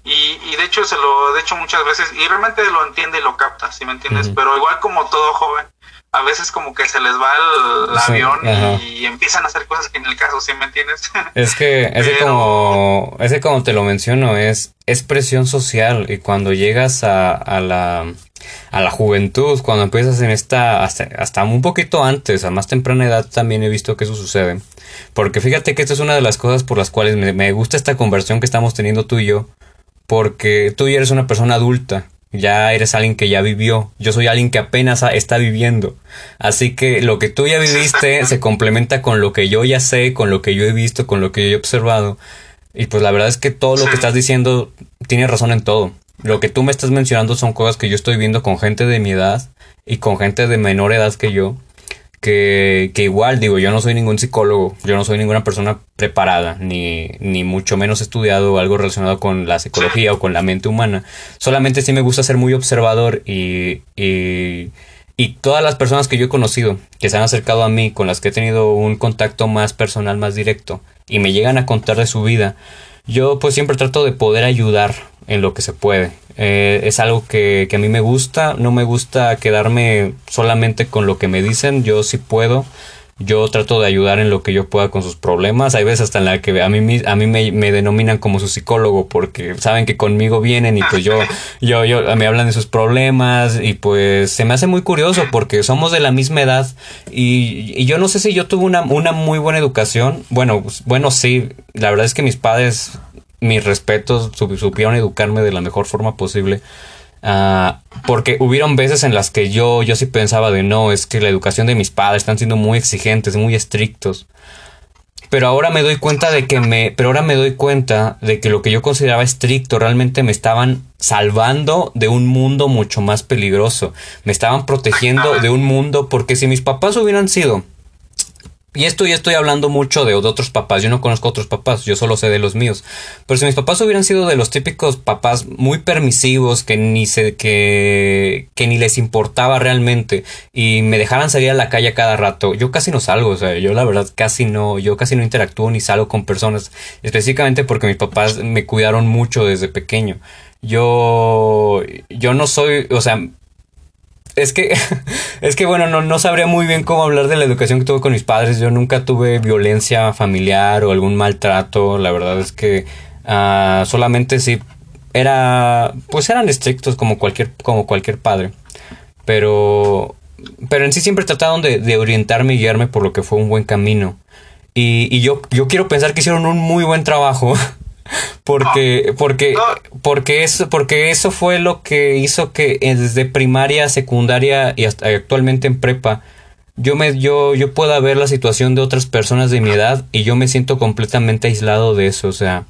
Speaker 2: Y, y de hecho se lo, de hecho muchas veces, y realmente lo entiende y lo capta, ¿sí me entiendes? Pero igual como todo joven, a veces como que se les va el, avión y, empiezan a hacer cosas que en el caso, ¿sí me entiendes?
Speaker 1: Es que, es como, es como te lo menciono, es, es presión social y cuando llegas a, a la, a la juventud, cuando empiezas en esta, hasta, hasta un poquito antes, a más temprana edad también he visto que eso sucede. Porque fíjate que esta es una de las cosas por las cuales me, me gusta esta conversión que estamos teniendo tú y yo, porque tú ya eres una persona adulta ya eres alguien que ya vivió. Yo soy alguien que apenas está viviendo. Así que lo que tú ya viviste se complementa con lo que yo ya sé, con lo que yo he visto, con lo que yo he observado. Y pues la verdad es que todo lo que estás diciendo tiene razón en todo. Lo que tú me estás mencionando son cosas que yo estoy viendo con gente de mi edad y con gente de menor edad que yo que, que, igual digo, yo no soy ningún psicólogo, yo no soy ninguna persona preparada, ni, ni mucho menos estudiado algo relacionado con la psicología o con la mente humana. Solamente sí me gusta ser muy observador y, y, y todas las personas que yo he conocido, que se han acercado a mí, con las que he tenido un contacto más personal, más directo, y me llegan a contar de su vida, yo pues siempre trato de poder ayudar en lo que se puede. Eh, es algo que, que, a mí me gusta, no me gusta quedarme solamente con lo que me dicen, yo sí puedo. Yo trato de ayudar en lo que yo pueda con sus problemas. Hay veces hasta en la que a mí, a mí me, me denominan como su psicólogo porque saben que conmigo vienen y pues yo, yo, yo, me hablan de sus problemas y pues se me hace muy curioso porque somos de la misma edad y, y yo no sé si yo tuve una, una muy buena educación. Bueno, pues, bueno, sí, la verdad es que mis padres mis respetos, supieron educarme de la mejor forma posible. Uh, porque hubieron veces en las que yo, yo sí pensaba de no, es que la educación de mis padres están siendo muy exigentes, muy estrictos. Pero ahora me doy cuenta de que me, pero ahora me doy cuenta de que lo que yo consideraba estricto realmente me estaban salvando de un mundo mucho más peligroso. Me estaban protegiendo de un mundo porque si mis papás hubieran sido y esto ya estoy hablando mucho de, otros papás. Yo no conozco otros papás, yo solo sé de los míos. Pero si mis papás hubieran sido de los típicos papás muy permisivos, que ni se, que, que ni les importaba realmente, y me dejaran salir a la calle a cada rato, yo casi no salgo. O sea, yo la verdad casi no, yo casi no interactúo ni salgo con personas. Específicamente porque mis papás me cuidaron mucho desde pequeño. Yo, yo no soy, o sea, es que, es que bueno, no, no sabría muy bien cómo hablar de la educación que tuve con mis padres. Yo nunca tuve violencia familiar o algún maltrato. La verdad es que uh, solamente sí era, pues eran estrictos como cualquier, como cualquier padre. Pero, pero en sí siempre trataron de, de orientarme y guiarme por lo que fue un buen camino. Y, y yo, yo quiero pensar que hicieron un muy buen trabajo porque, porque, porque eso, porque eso fue lo que hizo que desde primaria, secundaria y hasta actualmente en prepa, yo me, yo, yo pueda ver la situación de otras personas de mi edad y yo me siento completamente aislado de eso. O sea,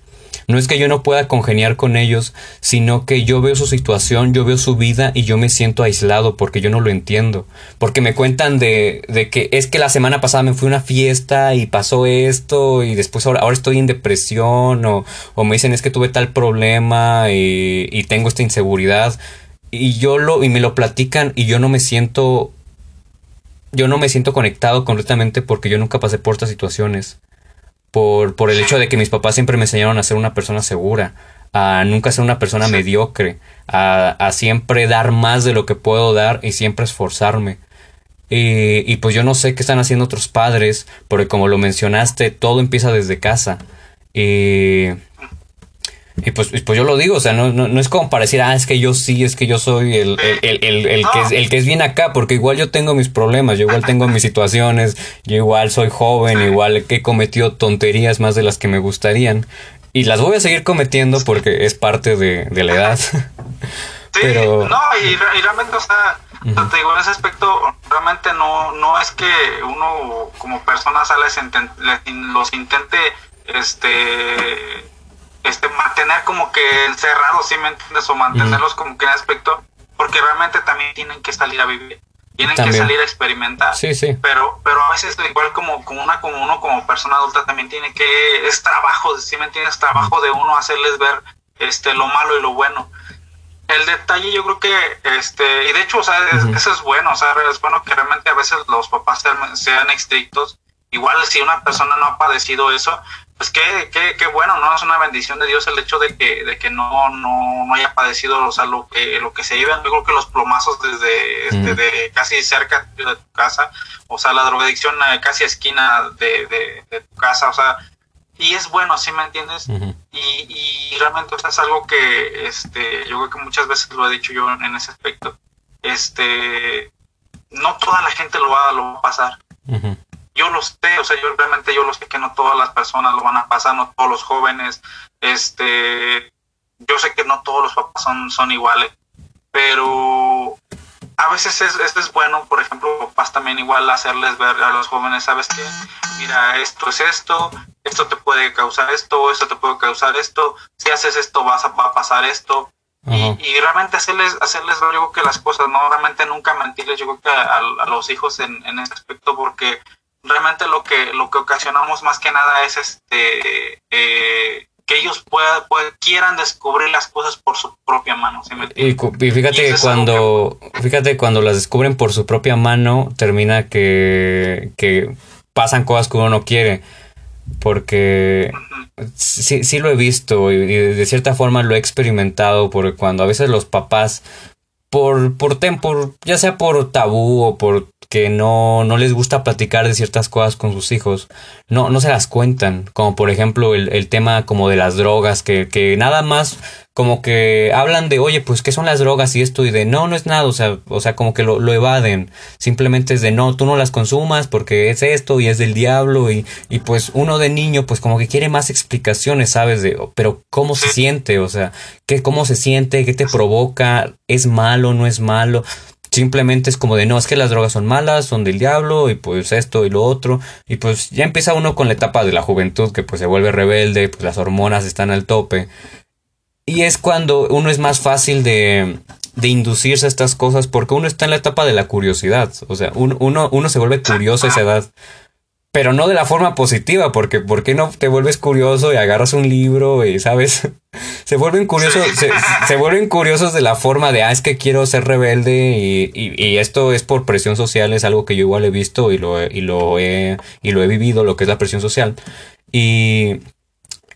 Speaker 1: no es que yo no pueda congeniar con ellos, sino que yo veo su situación, yo veo su vida y yo me siento aislado porque yo no lo entiendo. Porque me cuentan de, de que es que la semana pasada me fui a una fiesta y pasó esto y después ahora, ahora estoy en depresión o, o, me dicen es que tuve tal problema y, y tengo esta inseguridad. Y yo lo, y me lo platican y yo no me siento yo no me siento conectado completamente porque yo nunca pasé por estas situaciones por, por el hecho de que mis papás siempre me enseñaron a ser una persona segura, a nunca ser una persona mediocre, a, a, siempre dar más de lo que puedo dar y siempre esforzarme. Y, y, pues yo no sé qué están haciendo otros padres, porque como lo mencionaste, todo empieza desde casa. Y y pues, pues yo lo digo, o sea, no, no, es como para decir, ah, es que yo sí, es que yo soy el, el, el, el, que es, el que es bien acá, porque igual yo tengo mis problemas, yo igual tengo mis situaciones, yo igual soy joven, igual que he cometido tonterías más de las que me gustarían. Y las voy a seguir cometiendo porque es parte de, de la edad.
Speaker 2: Sí, Pero... no, y, realmente, o sea, te digo, en ese aspecto, realmente no, no es que uno como persona sale los intente, este este, mantener como que encerrados, ¿sí me entiendes? O mantenerlos como que en aspecto, porque realmente también tienen que salir a vivir. tienen que salir a experimentar.
Speaker 1: Sí, sí.
Speaker 2: Pero, pero a veces igual como, como una, como uno, como persona adulta también tiene que, es trabajo, si me entiendes, trabajo de uno hacerles ver este lo malo y lo bueno. El detalle yo creo que, este, y de hecho, o sea, eso es bueno, o sea, es bueno que realmente a veces los papás sean, sean estrictos. Igual si una persona no ha padecido eso, pues qué, qué, qué bueno, ¿no? Es una bendición de Dios el hecho de que, de que no, no, no haya padecido, o sea, lo que, lo que se llevan, yo creo que los plomazos desde, este, de casi cerca de tu casa, o sea, la drogadicción eh, casi a esquina de, de, tu casa, o sea, y es bueno, ¿sí me entiendes? y, y realmente o sea, es algo que, este, yo creo que muchas veces lo he dicho yo en, ese aspecto, este, no toda la gente lo va, lo va a pasar yo lo sé, o sea, yo realmente yo lo sé que no todas las personas lo van a pasar, no todos los jóvenes, este, yo sé que no todos los papás son, son iguales, pero a veces es, es bueno, por ejemplo, papás también igual hacerles ver a los jóvenes, ¿sabes qué? Mira, esto es esto, esto te puede causar esto, esto te puede causar esto, si haces esto vas a, va a pasar esto. Y, realmente hacerles, hacerles ver, yo creo que las cosas, no realmente nunca mentirles, yo creo que a, a los hijos en, en ese aspecto, porque realmente lo que lo que ocasionamos más que nada es este eh, que ellos puedan, quieran descubrir las cosas por su propia mano.
Speaker 1: y, fíjate que cuando fíjate cuando las descubren por su propia mano termina que, que pasan cosas que uno no quiere porque sí, sí lo he visto y, de cierta forma lo he experimentado porque cuando a veces los papás por, por, por ya sea por tabú o por que no, no les gusta platicar de ciertas cosas con sus hijos, no, no se las cuentan, como por ejemplo el, el tema como de las drogas, que, que nada más como que hablan de, oye, pues, ¿qué son las drogas y esto? Y de, no, no es nada, o sea, o sea, como que lo, lo evaden. Simplemente es de, no, tú no las consumas porque es esto y es del diablo. Y, y pues uno de niño, pues como que quiere más explicaciones, ¿sabes? De, pero ¿cómo se siente? O sea, ¿qué, ¿cómo se siente? ¿Qué te provoca? ¿Es malo? ¿No es malo? Simplemente es como de no, es que las drogas son malas, son del diablo y pues esto y lo otro. Y pues ya empieza uno con la etapa de la juventud que pues se vuelve rebelde, pues las hormonas están al tope. Y es cuando uno es más fácil de, de inducirse a estas cosas porque uno está en la etapa de la curiosidad. O sea, uno, uno, se vuelve curioso a esa edad. Pero no de la forma positiva, porque ¿por qué no te vuelves curioso y agarras un libro y, ¿sabes? se vuelven curiosos, se, vuelven curiosos de la forma de, ah, es que quiero ser rebelde y, y, esto es por presión social, es algo que yo igual he visto y lo, y lo, he, y lo he vivido, lo que es la presión social. Y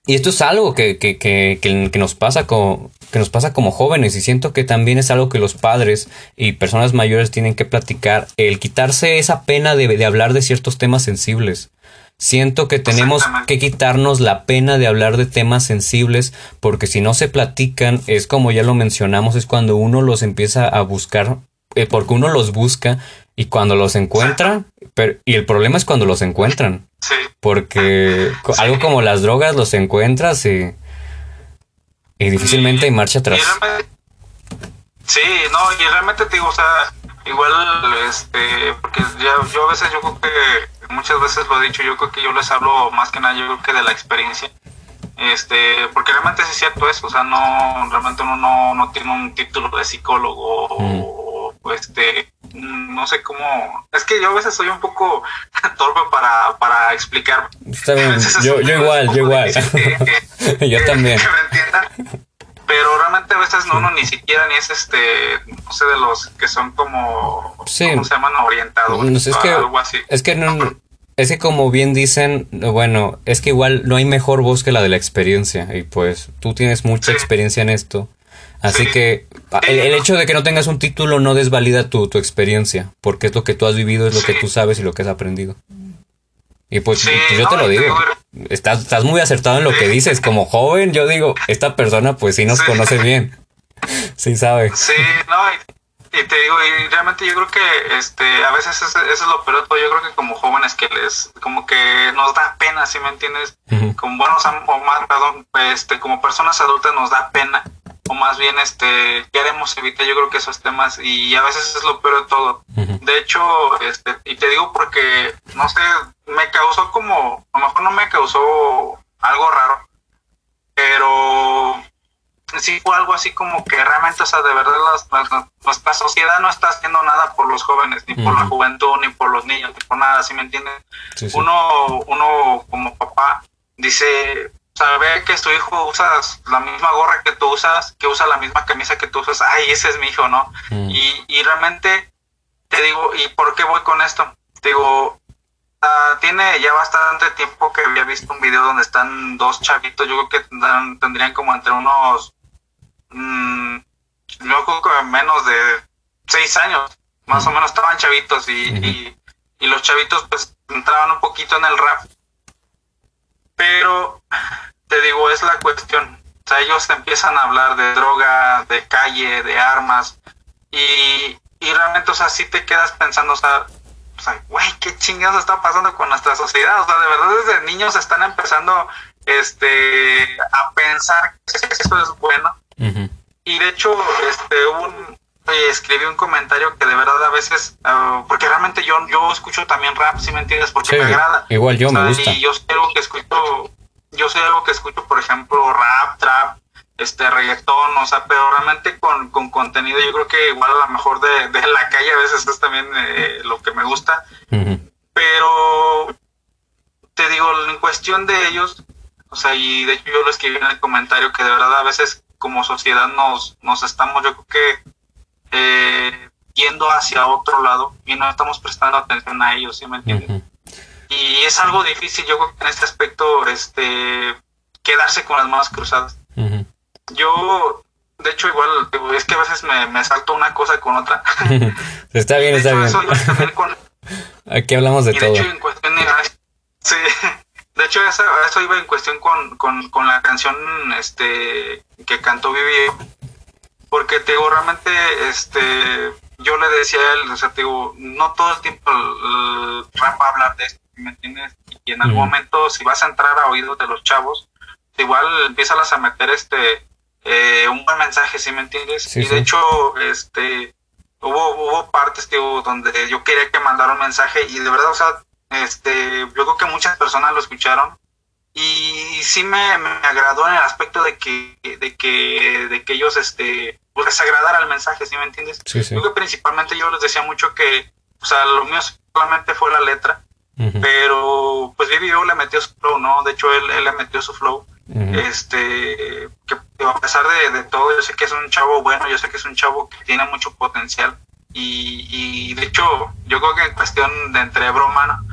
Speaker 1: y esto es algo que, que, que, que, nos pasa como, que nos pasa como jóvenes y siento que también es algo que los padres y personas mayores tienen que platicar, el quitarse esa pena de, de hablar de ciertos temas sensibles. Siento que tenemos que quitarnos la pena de hablar de temas sensibles porque si no se platican es como ya lo mencionamos, es cuando uno los empieza a buscar, eh, porque uno los busca y cuando los encuentra, pero, y el problema es cuando los encuentran. Porque algo como las drogas los encuentras y, y difícilmente hay marcha atrás.
Speaker 2: Sí, no, y realmente te digo, o sea, igual, este, porque ya, yo a veces, yo creo que muchas veces lo he dicho, yo creo que yo les hablo más que nada, yo creo que de la experiencia. Este, porque realmente es cierto eso, o sea, no, realmente uno no, no tiene un título de psicólogo o, o este, no sé cómo. Es que yo a veces soy un poco torpe para, para explicar.
Speaker 1: Está bien, yo, yo igual, yo igual. yo también.
Speaker 2: Pero realmente a veces no, uno ni siquiera ni es este, no sé, de los que son como, sí. ¿cómo se llaman? Orientados.
Speaker 1: es que, algo así. Es que no, es que como bien dicen, bueno, es que igual no hay mejor voz que la de la experiencia. Y pues tú tienes mucha experiencia en esto. Así que el, hecho de que no tengas un título no desvalida tu, tu experiencia, porque es lo que tú has vivido, es lo que tú sabes y lo que has aprendido. Y pues, pues yo te lo digo, estás, estás muy acertado en lo que dices. Como joven, yo digo, esta persona pues sí nos conoce bien, sí sabe.
Speaker 2: Sí, no, y, te digo, y realmente yo creo que este a veces eso, es lo peor, yo creo que como jóvenes que les, como que nos da pena, ¿sí me entiendes? Como buenos o más, perdón, este, como personas adultas nos da pena o más bien este queremos evitar yo creo que esos temas y a veces es lo peor de todo. De hecho este y te digo porque no sé me causó como a lo mejor no me causó algo raro pero sí fue algo así como que realmente, o sea, de verdad nuestra sociedad no está haciendo nada por los jóvenes, ni por la juventud, ni por los niños, ni por nada, ¿sí me entienden? Uno, uno como papá dice, ve que su hijo usa la misma gorra que tú usas, que usa la misma camisa que tú usas, ay, ese es mi hijo, ¿no? Y, y realmente te digo, ¿y por qué voy con esto? Te digo, Uh, tiene ya bastante tiempo que había visto un video donde están dos chavitos, yo creo que tendrían como entre unos mmm, creo que menos de seis años, más o menos estaban chavitos y, y, los chavitos pues entraban un poquito en el rap. Pero te digo, es la cuestión. O sea, ellos empiezan a hablar de droga, de calle, de armas y, y realmente, o sea, sí te quedas pensando, o sea, o sea, güey, qué chingados está pasando con nuestra sociedad. O sea, de verdad desde niños están empezando este a pensar que eso es bueno. Y de hecho, este, un, eh, escribí un comentario que de verdad a veces, ah, porque realmente yo, yo escucho también rap, si me entiendes, porque me agrada.
Speaker 1: Igual yo me gusta.
Speaker 2: Y yo sé algo que escucho, yo sé algo que escucho, por ejemplo, rap, trap, este reggaetón, o sea, pero realmente con, con contenido yo creo que igual a lo mejor de, de la calle a veces es también eh, lo que me gusta. Pero te digo, en cuestión de ellos, o sea, y de hecho yo lo escribí en el comentario que de verdad a veces como sociedad nos, nos estamos, yo creo que, eh, yendo hacia otro lado y no estamos prestando atención a ellos, ¿sí me entiendes? Y es algo difícil, yo creo que en este aspecto, este, quedarse con las manos cruzadas. Yo, de hecho, igual, es que a veces me, me salto una cosa con otra.
Speaker 1: está bien, está bien. Aquí hablamos de, todo.
Speaker 2: Hecho, en cuestión, sí, de hecho, eso, eso, iba en cuestión con, con, con, la canción este que cantó Vivi. Porque te digo, realmente, este, yo le decía a él, o sea, te digo, no todo el tiempo el, rap va a hablar de esto, ¿me entiendes? Y en algún momento, si vas a entrar a oídos de los chavos, igual empiezas a meter este eh, un buen mensaje, ¿sí me entiendes? y de hecho, este, hubo, hubo partes, donde yo quería que mandara un mensaje y de verdad, o sea, este, yo creo que muchas personas lo escucharon y sí me, agradó en el aspecto de que, de que, de que ellos, este, pues les agradara el mensaje, ¿sí me entiendes?
Speaker 1: Sí,
Speaker 2: Creo que principalmente yo les decía mucho que, o sea, lo mío solamente fue la letra, pero pues Vivi le metió su flow, ¿no? De hecho, él, él le metió su flow. Este que a pesar de, todo yo sé que es un chavo bueno yo sé que es un chavo que tiene mucho potencial y, de hecho yo creo que en cuestión de entre broma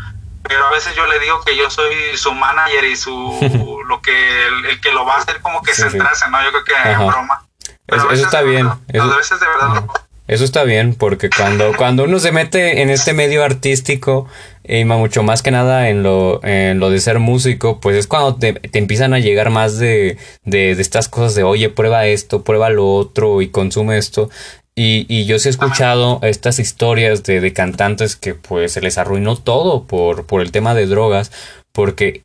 Speaker 2: pero a veces yo le digo que yo soy su manager y su lo que el, que lo va a hacer como que se centrarse no yo creo que en broma
Speaker 1: eso, está bien eso, está bien porque cuando cuando uno se mete en este medio artístico y mucho más que nada en lo, en lo de ser músico, pues es cuando te, te empiezan a llegar más de, de, de, estas cosas de, oye, prueba esto, prueba lo otro y consume esto. Y, y yo sí he escuchado estas historias de, de cantantes que pues se les arruinó todo por, por el tema de drogas, porque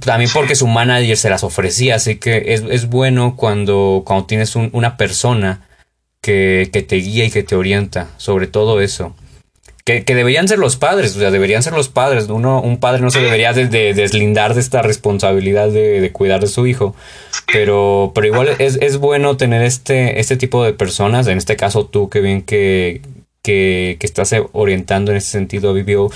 Speaker 1: también porque su manager se las ofrecía, así que es, es bueno cuando, cuando tienes un, una persona que, que te guía y que te orienta sobre todo eso que, deberían ser los padres, o sea, deberían ser los padres. Uno, un padre no se debería de, deslindar de esta responsabilidad de, cuidar de su hijo. Pero, pero igual es, es, bueno tener este, este tipo de personas, en este caso tú, que bien que, que, que estás orientando en ese sentido, Vivio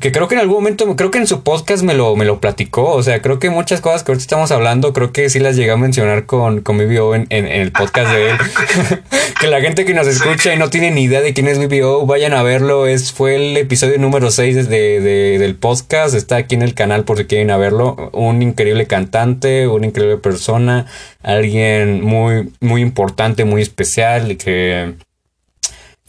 Speaker 1: que creo que en algún momento, creo que en su podcast me lo, me lo platicó. O sea, creo que muchas cosas que ahorita estamos hablando, creo que sí las llegué a mencionar con, con BBO en, en, el podcast de él. que la gente que nos escucha y no tiene ni idea de quién es BBO, vayan a verlo. Es, fue el episodio número 6 de, de, del podcast. Está aquí en el canal por si quieren a verlo. Un increíble cantante, una increíble persona, alguien muy, muy importante, muy especial, que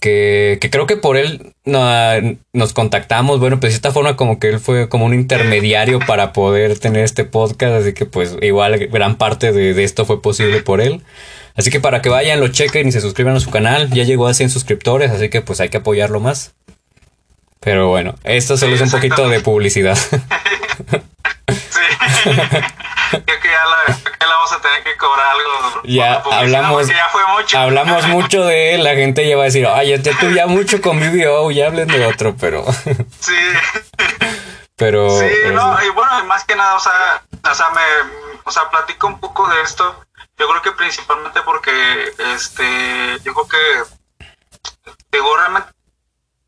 Speaker 1: que, creo que por él nos contactamos, bueno, pues de esta forma como que él fue como un intermediario para poder tener este podcast, así que pues igual gran parte de, esto fue posible por él. Así que para que vayan, lo chequen y se suscriban a su canal, ya llegó a 100 suscriptores, así que pues hay que apoyarlo más. Pero bueno, esto solo es un poquito de publicidad.
Speaker 2: Creo que ya, la, vamos a tener que cobrar algo.
Speaker 1: Ya hablamos,
Speaker 2: ya fue mucho.
Speaker 1: hablamos mucho de él. La gente ya va a decir, ay, este tú ya mucho convivió, ya hablen de otro, pero.
Speaker 2: sí.
Speaker 1: pero.
Speaker 2: Sí, no, y bueno, más que nada, o sea, o sea, me, o sea, platico un poco de esto. Yo creo que principalmente porque, este, yo creo que, digo, realmente,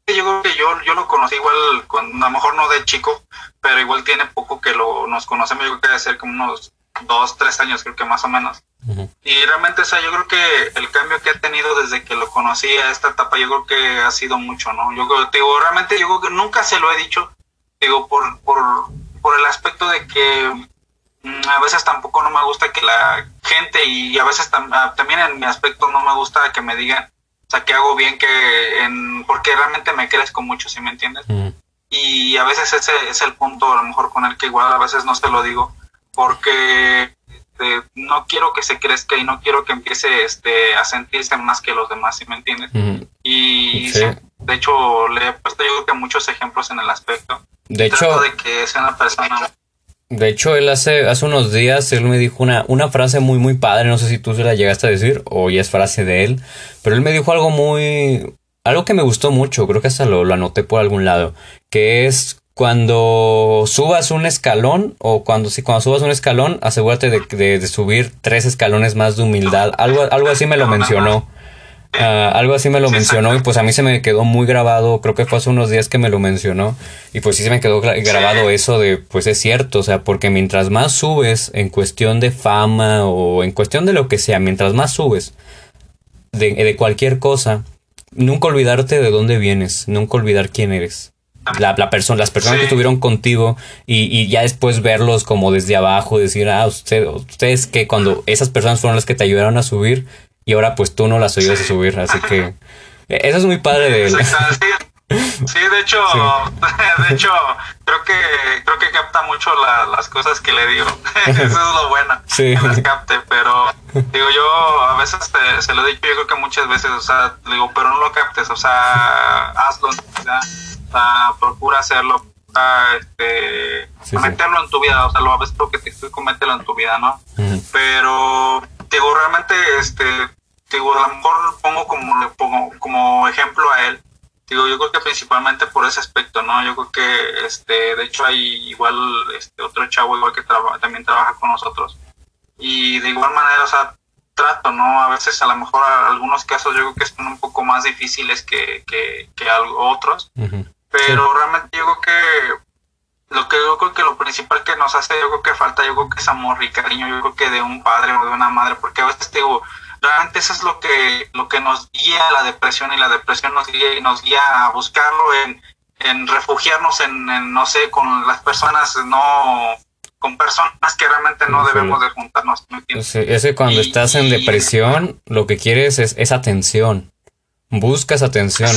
Speaker 2: yo creo que yo, yo lo conocí igual, con, a lo mejor no de chico, pero igual tiene poco que lo, nos conocemos, yo creo que debe ser como unos dos, tres años, creo que más o menos. Y realmente, o sea, yo creo que el cambio que ha tenido desde que lo conocí a esta etapa, yo creo que ha sido mucho, ¿no? Yo creo, digo, realmente yo creo que nunca se lo he dicho, digo, por, por, por el aspecto de que mm, a veces tampoco no me gusta que la gente y a veces ah, también en mi aspecto no me gusta que me digan, o sea, que hago bien, que en, porque realmente me crezco mucho, ¿sí me entiendes? Y a veces ese es el punto a lo mejor con el que igual a veces no se lo digo, porque este, no quiero que se crezca y no quiero que empiece este, a sentirse más que los demás, ¿sí me entiendes? Y de hecho le he puesto yo creo que muchos ejemplos en el aspecto.
Speaker 1: De hecho,
Speaker 2: de que sea una persona...
Speaker 1: De hecho, él hace, hace unos días, él me dijo una, una frase muy, muy padre, no sé si tú se la llegaste a decir o ya es frase de él, pero él me dijo algo muy, algo que me gustó mucho, creo que hasta lo, anoté por algún lado, que es cuando subas un escalón o cuando, si, cuando subas un escalón, asegúrate de, subir tres escalones más de humildad. Algo, algo así me lo mencionó. Ah, algo así me lo mencionó y pues a mí se me quedó muy grabado, creo que fue hace unos días que me lo mencionó y pues sí se me quedó grabado eso de pues es cierto, o sea, porque mientras más subes en cuestión de fama o en cuestión de lo que sea, mientras más subes de, de cualquier cosa, nunca olvidarte de dónde vienes, nunca olvidar quién eres. La, la persona, las personas que estuvieron contigo y, y, ya después verlos como desde abajo, decir, ah, usted, ustedes que cuando esas personas fueron las que te ayudaron a subir y ahora pues tú no las ayudas a subir, así que e, eso es muy padre de él.
Speaker 2: Sí, de hecho, de hecho, creo que creo que capta mucho las cosas que le digo. Eso es lo bueno, sí. que las capte. Pero digo yo, a veces se lo he dicho, yo creo que muchas veces, o sea, digo, pero no lo captes, o sea, hazlo, ¿ya? procura hacerlo, este, meterlo en tu vida, o sea, lo a veces lo que te explico, mételo en tu vida, ¿no? Pero, digo, realmente, este, digo, a lo mejor pongo como, le pongo como ejemplo a él, digo, yo creo que principalmente por ese aspecto, ¿no? Yo creo que, este, de hecho hay igual, este, otro chavo igual que también trabaja con nosotros, y de igual manera, o sea, trato, ¿no? A veces a lo mejor algunos casos yo creo que son un poco más difíciles que, que, que otros, pero realmente yo creo que lo que yo creo que lo principal que nos hace, yo creo que falta, yo creo que es amor y cariño, yo creo que de un padre o de una madre, porque a veces digo, realmente eso es lo que, lo que nos guía a la depresión y la depresión nos guía y nos guía a buscarlo en, en refugiarnos en, no sé, con las personas no con personas que realmente no debemos de juntarnos.
Speaker 1: Ese, cuando estás en depresión, lo que quieres es, es atención. Buscas atención.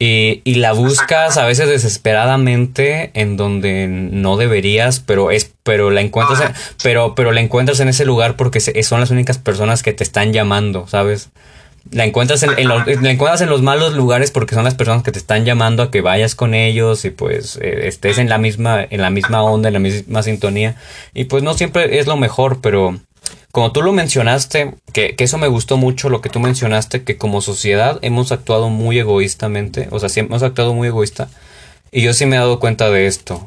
Speaker 1: Y, y, la buscas a veces desesperadamente en donde no deberías, pero es, pero la encuentras, pero, pero la encuentras en ese lugar porque son las únicas personas que te están llamando, ¿sabes? La encuentras en, los, la encuentras en los malos lugares porque son las personas que te están llamando a que vayas con ellos y pues eh, estés en la misma, en la misma onda, en la misma sintonía. Y pues no siempre es lo mejor, pero como tú lo mencionaste, que, eso me gustó mucho lo que tú mencionaste, que como sociedad hemos actuado muy egoístamente, o sea, sí hemos actuado muy egoísta, y yo sí me he dado cuenta de esto.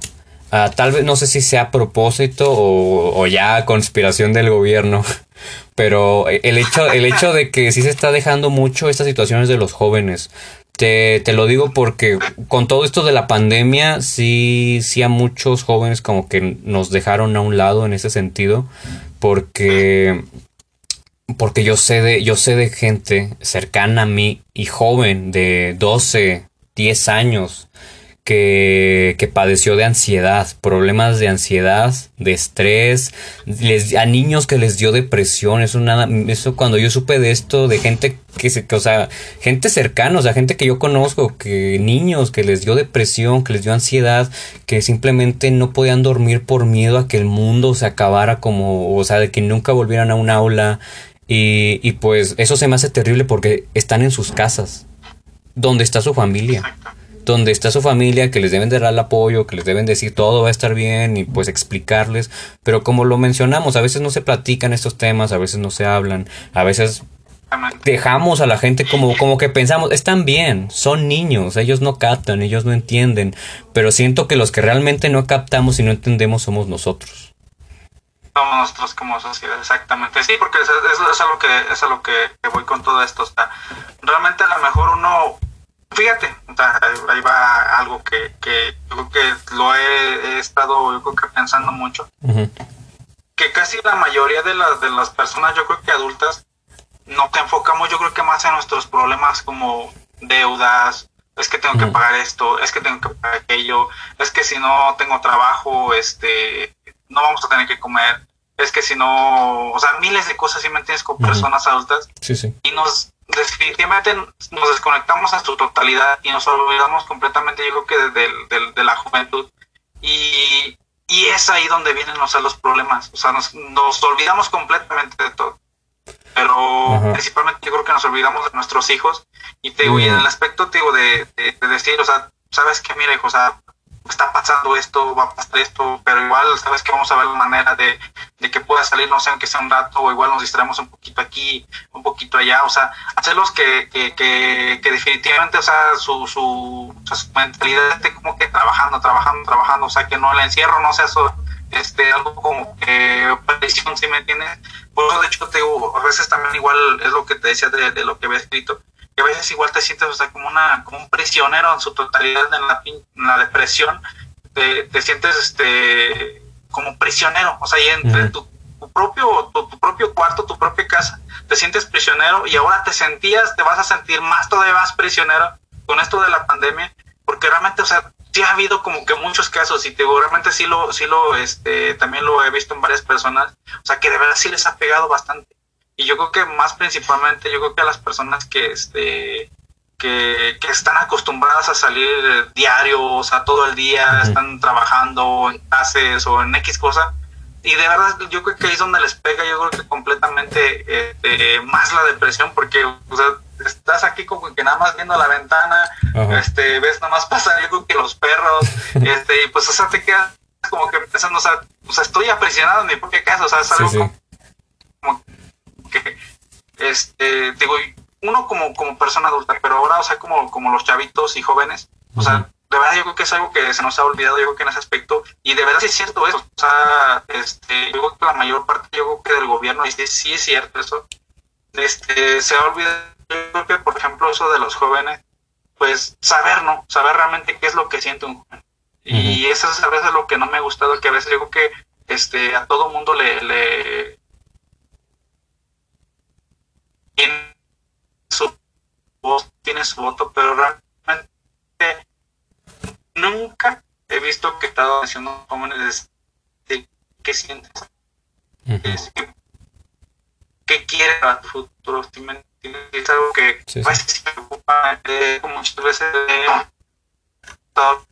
Speaker 1: Ah, tal vez no sé si sea a propósito o, o, ya conspiración del gobierno, pero el hecho, el hecho de que sí se está dejando mucho estas situaciones de los jóvenes. Te, te, lo digo porque con todo esto de la pandemia, sí, sí a muchos jóvenes como que nos dejaron a un lado en ese sentido porque porque yo sé de yo sé de gente cercana a mí y joven de 12, 10 años que, que padeció de ansiedad, problemas de ansiedad, de estrés, les, a niños que les dio depresión, eso nada, eso cuando yo supe de esto, de gente que se, o sea, gente cercana, o sea, gente que yo conozco, que niños que les dio depresión, que les dio ansiedad, que simplemente no podían dormir por miedo a que el mundo se acabara como, o sea, de que nunca volvieran a un aula, y, y pues eso se me hace terrible porque están en sus casas, donde está su familia donde está su familia, que les deben de dar el apoyo, que les deben decir todo va a estar bien y pues explicarles, pero como lo mencionamos, a veces no se platican estos temas, a veces no se hablan, a veces dejamos a la gente como, como que pensamos, están bien, son niños, ellos no captan, ellos no entienden, pero siento que los que realmente no captamos y no entendemos somos nosotros.
Speaker 2: somos nosotros como sociedad, exactamente. Sí, porque eso, es lo que es a lo que, voy con todo esto. O realmente a lo mejor uno, fíjate, ahí va algo que, que yo creo que lo he, estado yo creo que pensando mucho. Que casi la mayoría de las, de las personas, yo creo que adultas, nos enfocamos yo creo que más en nuestros problemas como deudas, es que tengo que pagar esto, es que tengo que pagar aquello, es que si no tengo trabajo, este, no vamos a tener que comer, es que si no, o sea, miles de cosas, si me entiendes, con personas adultas.
Speaker 1: Sí, sí.
Speaker 2: Y nos, definitivamente nos desconectamos a su totalidad y nos olvidamos completamente, yo creo que de, la juventud. Y, y, es ahí donde vienen o sea, los problemas, o sea, nos, nos olvidamos completamente de todo. Pero principalmente yo creo que nos olvidamos de nuestros hijos. Y te digo, y en el aspecto te digo de, de, decir, o sea, sabes que mira hijo, o sea, está pasando esto, va a pasar esto, pero igual sabes que vamos a ver la manera de, de que pueda salir, no sé, aunque sea un rato, o igual nos distraemos un poquito aquí, un poquito allá, o sea, hacerlos que, que, que, que definitivamente, o sea, su, su, su mentalidad esté como que trabajando, trabajando, trabajando, o sea, que no el encierro no sea eso, este, algo como que presión, si me entiendes, por eso, de hecho, te digo, a veces también igual es lo que te decía de, lo que había escrito, que a veces igual te sientes, o sea, como, una, como un prisionero en su totalidad en la, en la depresión, te, te, sientes este como prisionero, o sea, y entre tu, propio, tu, propio cuarto, tu propia casa, te sientes prisionero y ahora te sentías, te vas a sentir más todavía más prisionero con esto de la pandemia, porque realmente, o sea, sí ha habido como que muchos casos y seguramente sí lo, sí lo, este, también lo he visto en varias personas, o sea, que de verdad sí les ha pegado bastante. Y yo creo que más principalmente, yo creo que a las personas que, este, que, que están acostumbradas a salir diario, o sea, todo el día, están trabajando en clases o en X cosa, y de verdad yo creo que ahí es donde les pega, yo creo que completamente este, más la depresión, porque, o sea, estás aquí como que nada más viendo la ventana, este, ves nada más pasar algo que los perros, este, y pues, o sea, te quedas como que pensando, o sea, o sea estoy aprisionado en mi propia casa, o sea, es algo Como, que, este, digo, uno como, como persona adulta, pero ahora, o sea, como, como los chavitos y jóvenes, o sea, de verdad yo creo que es algo que se nos ha olvidado, yo creo que en ese aspecto, y de verdad sí es cierto eso, o sea, este, yo creo que la mayor parte, yo creo que del gobierno, y sí, sí es cierto eso, este, se ha olvidado yo creo que, por ejemplo, eso de los jóvenes, pues saber, ¿no? Saber realmente qué es lo que siente un joven. Y eso es a veces lo que no me ha gustado, que a veces digo que este, a todo mundo le, le tiene su voto, pero realmente nunca he visto que he estado haciendo jóvenes de qué sientes, qué, quiere para tu futuro, es algo que sí, sí. me preocupa eh, muchas veces eh, todo,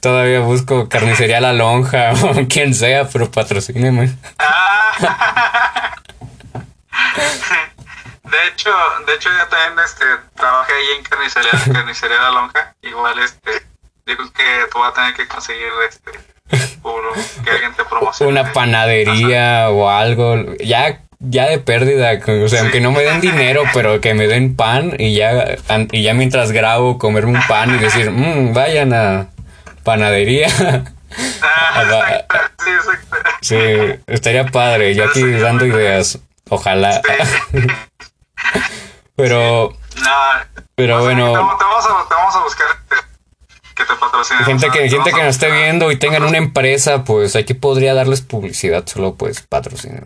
Speaker 1: Todavía busco carnicería La Lonja o quien sea, pero patrocíneme.
Speaker 2: Ah. de hecho, de hecho yo también este, trabajé ahí en carnicería, carnicería La Lonja. Igual este digo que tú vas a tener que conseguir este por que alguien te promocione.
Speaker 1: Una panadería o algo, ya ya de pérdida, o sea, aunque no me den dinero, pero que me den pan y ya y ya mientras grabo comerme un pan y decir, mmm, vayan a panadería.
Speaker 2: Ah,
Speaker 1: sí, estaría padre, yo aquí dando ideas, ojalá. pero, pero bueno.
Speaker 2: Te, vamos a, te vamos a buscar
Speaker 1: Gente que, gente que nos esté viendo y tengan una empresa, pues aquí podría darles publicidad, solo pues patrocinar.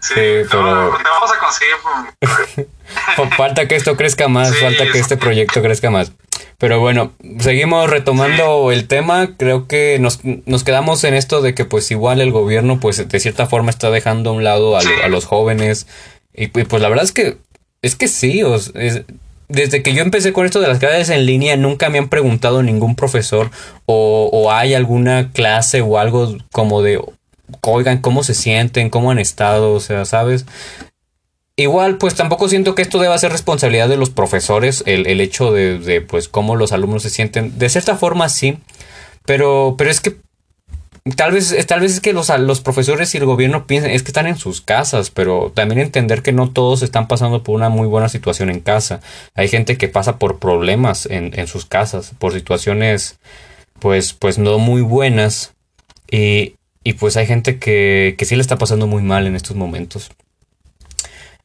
Speaker 2: Sí, pero... Te vamos a conseguir.
Speaker 1: falta que esto crezca más, falta que este proyecto crezca más. Pero bueno, seguimos retomando el tema. Creo que nos, nos, quedamos en esto de que pues igual el gobierno pues de cierta forma está dejando a un lado a, los jóvenes. Y, pues la verdad es que es que sí, o, es, desde que yo empecé con esto de las clases en línea, nunca me han preguntado ningún profesor o, hay alguna clase o algo como de, oigan, cómo se sienten, cómo han estado, o sea, ¿sabes? Igual, pues tampoco siento que esto deba ser responsabilidad de los profesores, el, el hecho de, de, pues, cómo los alumnos se sienten. De cierta forma, sí, pero, pero es que tal vez, tal vez es que los, los profesores y el gobierno piensan, es que están en sus casas, pero también entender que no todos están pasando por una muy buena situación en casa. Hay gente que pasa por problemas en, en sus casas, por situaciones pues, pues no muy buenas. Y, y pues hay gente que, que sí le está pasando muy mal en estos momentos.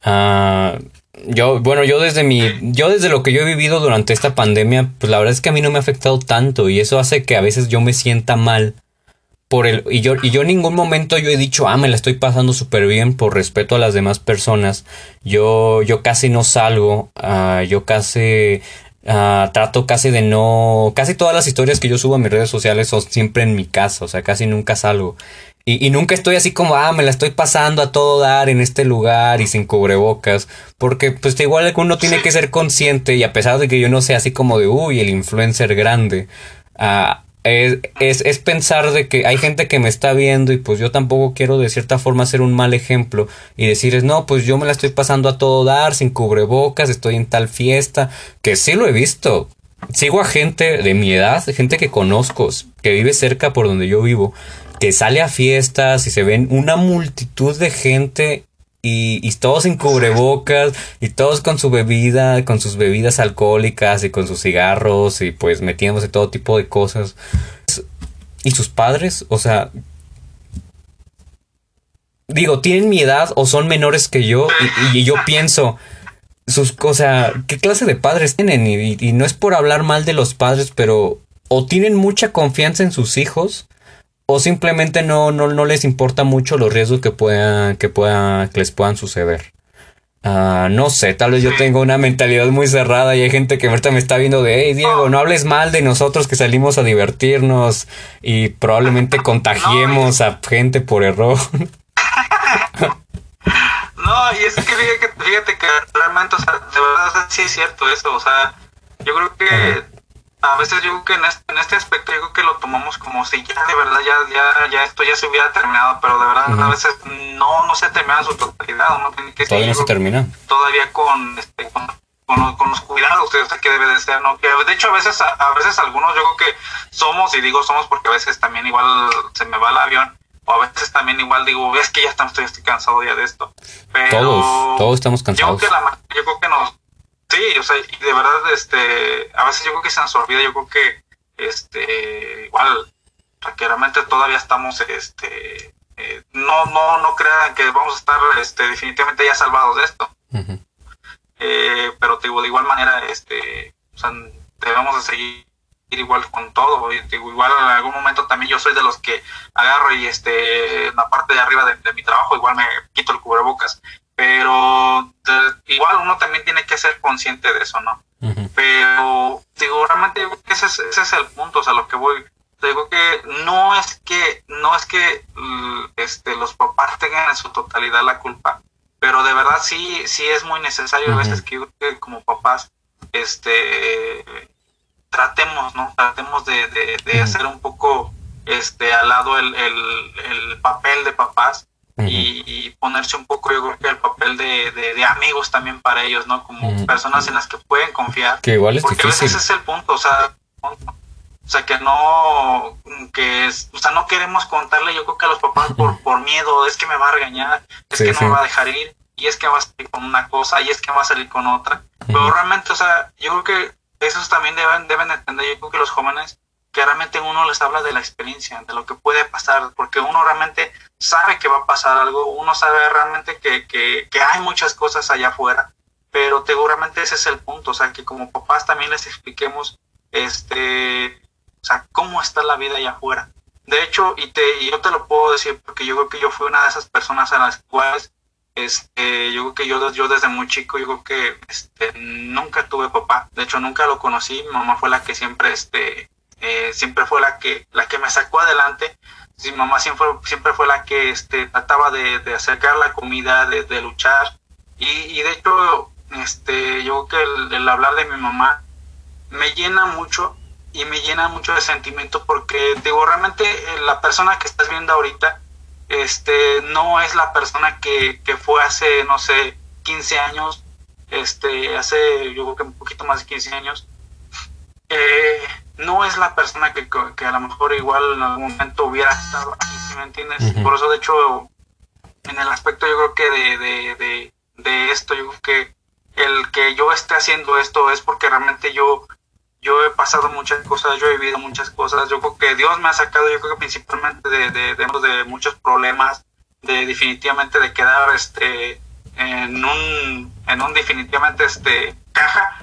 Speaker 1: Ah, yo, bueno, yo desde mi, yo desde lo que yo he vivido durante esta pandemia, pues la verdad es que a mí no me ha afectado tanto y eso hace que a veces yo me sienta mal por el, y yo, y yo en ningún momento yo he dicho, ah, me la estoy pasando súper bien por respeto a las demás personas. Yo, yo casi no salgo, uh, yo casi, uh, trato casi de no, casi todas las historias que yo subo a mis redes sociales son siempre en mi casa, o sea, casi nunca salgo. Y, nunca estoy así como, ah, me la estoy pasando a todo dar en este lugar y sin cubrebocas. Porque pues igual uno tiene que ser consciente y a pesar de que yo no sea así como de, uy, el influencer grande, uh, es, es, es, pensar de que hay gente que me está viendo y pues yo tampoco quiero de cierta forma ser un mal ejemplo y decirles, no, pues yo me la estoy pasando a todo dar, sin cubrebocas, estoy en tal fiesta, que sí lo he visto. Sigo a gente de mi edad, gente que conozco, que vive cerca por donde yo vivo, que sale a fiestas y se ven una multitud de gente y, y, todos sin cubrebocas y todos con su bebida, con sus bebidas alcohólicas y con sus cigarros y pues metiéndose todo tipo de cosas. ¿Y sus padres? O sea, digo, tienen mi edad o son menores que yo y, y yo pienso, sus, o sea, ¿qué clase de padres tienen? Y, y no es por hablar mal de los padres, pero o tienen mucha confianza en sus hijos o simplemente no, no, no les importa mucho los riesgos que puedan, que puedan, que les puedan suceder. Uh, no sé, tal vez yo tengo una mentalidad muy cerrada y hay gente que ahorita me está viendo de, hey Diego, no hables mal de nosotros que salimos a divertirnos y probablemente contagiemos a gente por error.
Speaker 2: No, y es que fíjate, fíjate que realmente, o sea, de verdad sí es cierto eso, o sea, yo creo que a veces yo creo que en este, en este aspecto yo creo que lo tomamos como si ya de verdad ya, ya, ya esto ya se hubiera terminado, pero de verdad uh -huh. a veces no, no se ha terminado su totalidad, uno tiene que
Speaker 1: todavía no se termina.
Speaker 2: Todavía con, este, con, con, con, los cuidados o sea, que debe de ser, ¿no? Que de hecho a veces, a, a, veces algunos yo creo que somos, y digo somos porque a veces también igual se me va el avión, o a veces también igual digo, es que ya estamos, estoy, estoy cansado ya de esto. Pero
Speaker 1: todos, todos estamos cansados.
Speaker 2: Yo creo que, la, yo creo que nos Sí, o sea, y de verdad, este, a veces yo creo que se nos olvida, yo creo que, este, igual, realmente todavía estamos, este, eh, no, no, no crean que vamos a estar, este, definitivamente ya salvados de esto. Uh -huh. eh, pero digo, de igual manera, este, o sea, debemos de seguir igual con todo, y, digo, igual en algún momento también yo soy de los que agarro y, este, en la parte de arriba de, de mi trabajo igual me quito el cubrebocas, pero de, igual uno también tiene que ser consciente de eso, ¿no? Uh -huh. Pero digo, realmente ese es, ese es el punto, o sea, lo que voy, digo que no es que, no es que este, los papás tengan en su totalidad la culpa, pero de verdad sí, sí es muy necesario uh -huh. a veces que, que como papás, este, tratemos, ¿no? Tratemos de, de, de uh -huh. hacer un poco, este, al lado el, el, el papel de papás Uh -huh. y, y, ponerse un poco, yo creo que el papel de, de, de amigos también para ellos, ¿no? Como uh -huh. personas en las que pueden confiar.
Speaker 1: Que igual es
Speaker 2: Porque
Speaker 1: difícil.
Speaker 2: a veces es el punto, o sea, o sea, que no, que, o sea, no queremos contarle, yo creo que a los papás por, por miedo, es que me va a regañar, es sí, que no sí. me va a dejar ir, y es que va a salir con una cosa, y es que va a salir con otra. Uh -huh. Pero realmente, o sea, yo creo que esos también deben, deben entender, yo creo que los jóvenes, que realmente uno les habla de la experiencia, de lo que puede pasar, porque uno realmente sabe que va a pasar algo, uno sabe realmente que, que, que hay muchas cosas allá afuera, pero seguramente ese es el punto, o sea, que como papás también les expliquemos, este, o sea, cómo está la vida allá afuera. De hecho, y, te, y yo te lo puedo decir porque yo creo que yo fui una de esas personas a las cuales, este, yo creo que yo, yo desde muy chico, yo creo que este, nunca tuve papá, de hecho nunca lo conocí, mi mamá fue la que siempre, este, eh, siempre fue la que, la que me sacó adelante, mi mamá siempre, siempre fue la que este, trataba de, de acercar la comida, de, de luchar. Y, y, de hecho, este, yo creo que el, el, hablar de mi mamá me llena mucho y me llena mucho de sentimiento porque, digo, realmente eh, la persona que estás viendo ahorita este, no es la persona que, que fue hace, no sé, 15 años, este, hace, yo creo que un poquito más de 15 años. Eh, no es la persona que, que, a lo mejor igual en algún momento hubiera estado aquí, ¿sí me entiendes? Por eso, de hecho, en el aspecto yo creo que de, de, de, de, esto, yo creo que el que yo esté haciendo esto es porque realmente yo, yo he pasado muchas cosas, yo he vivido muchas cosas, yo creo que Dios me ha sacado, yo creo que principalmente de, de, de, muchos problemas, de definitivamente de quedar este en un, en un definitivamente este caja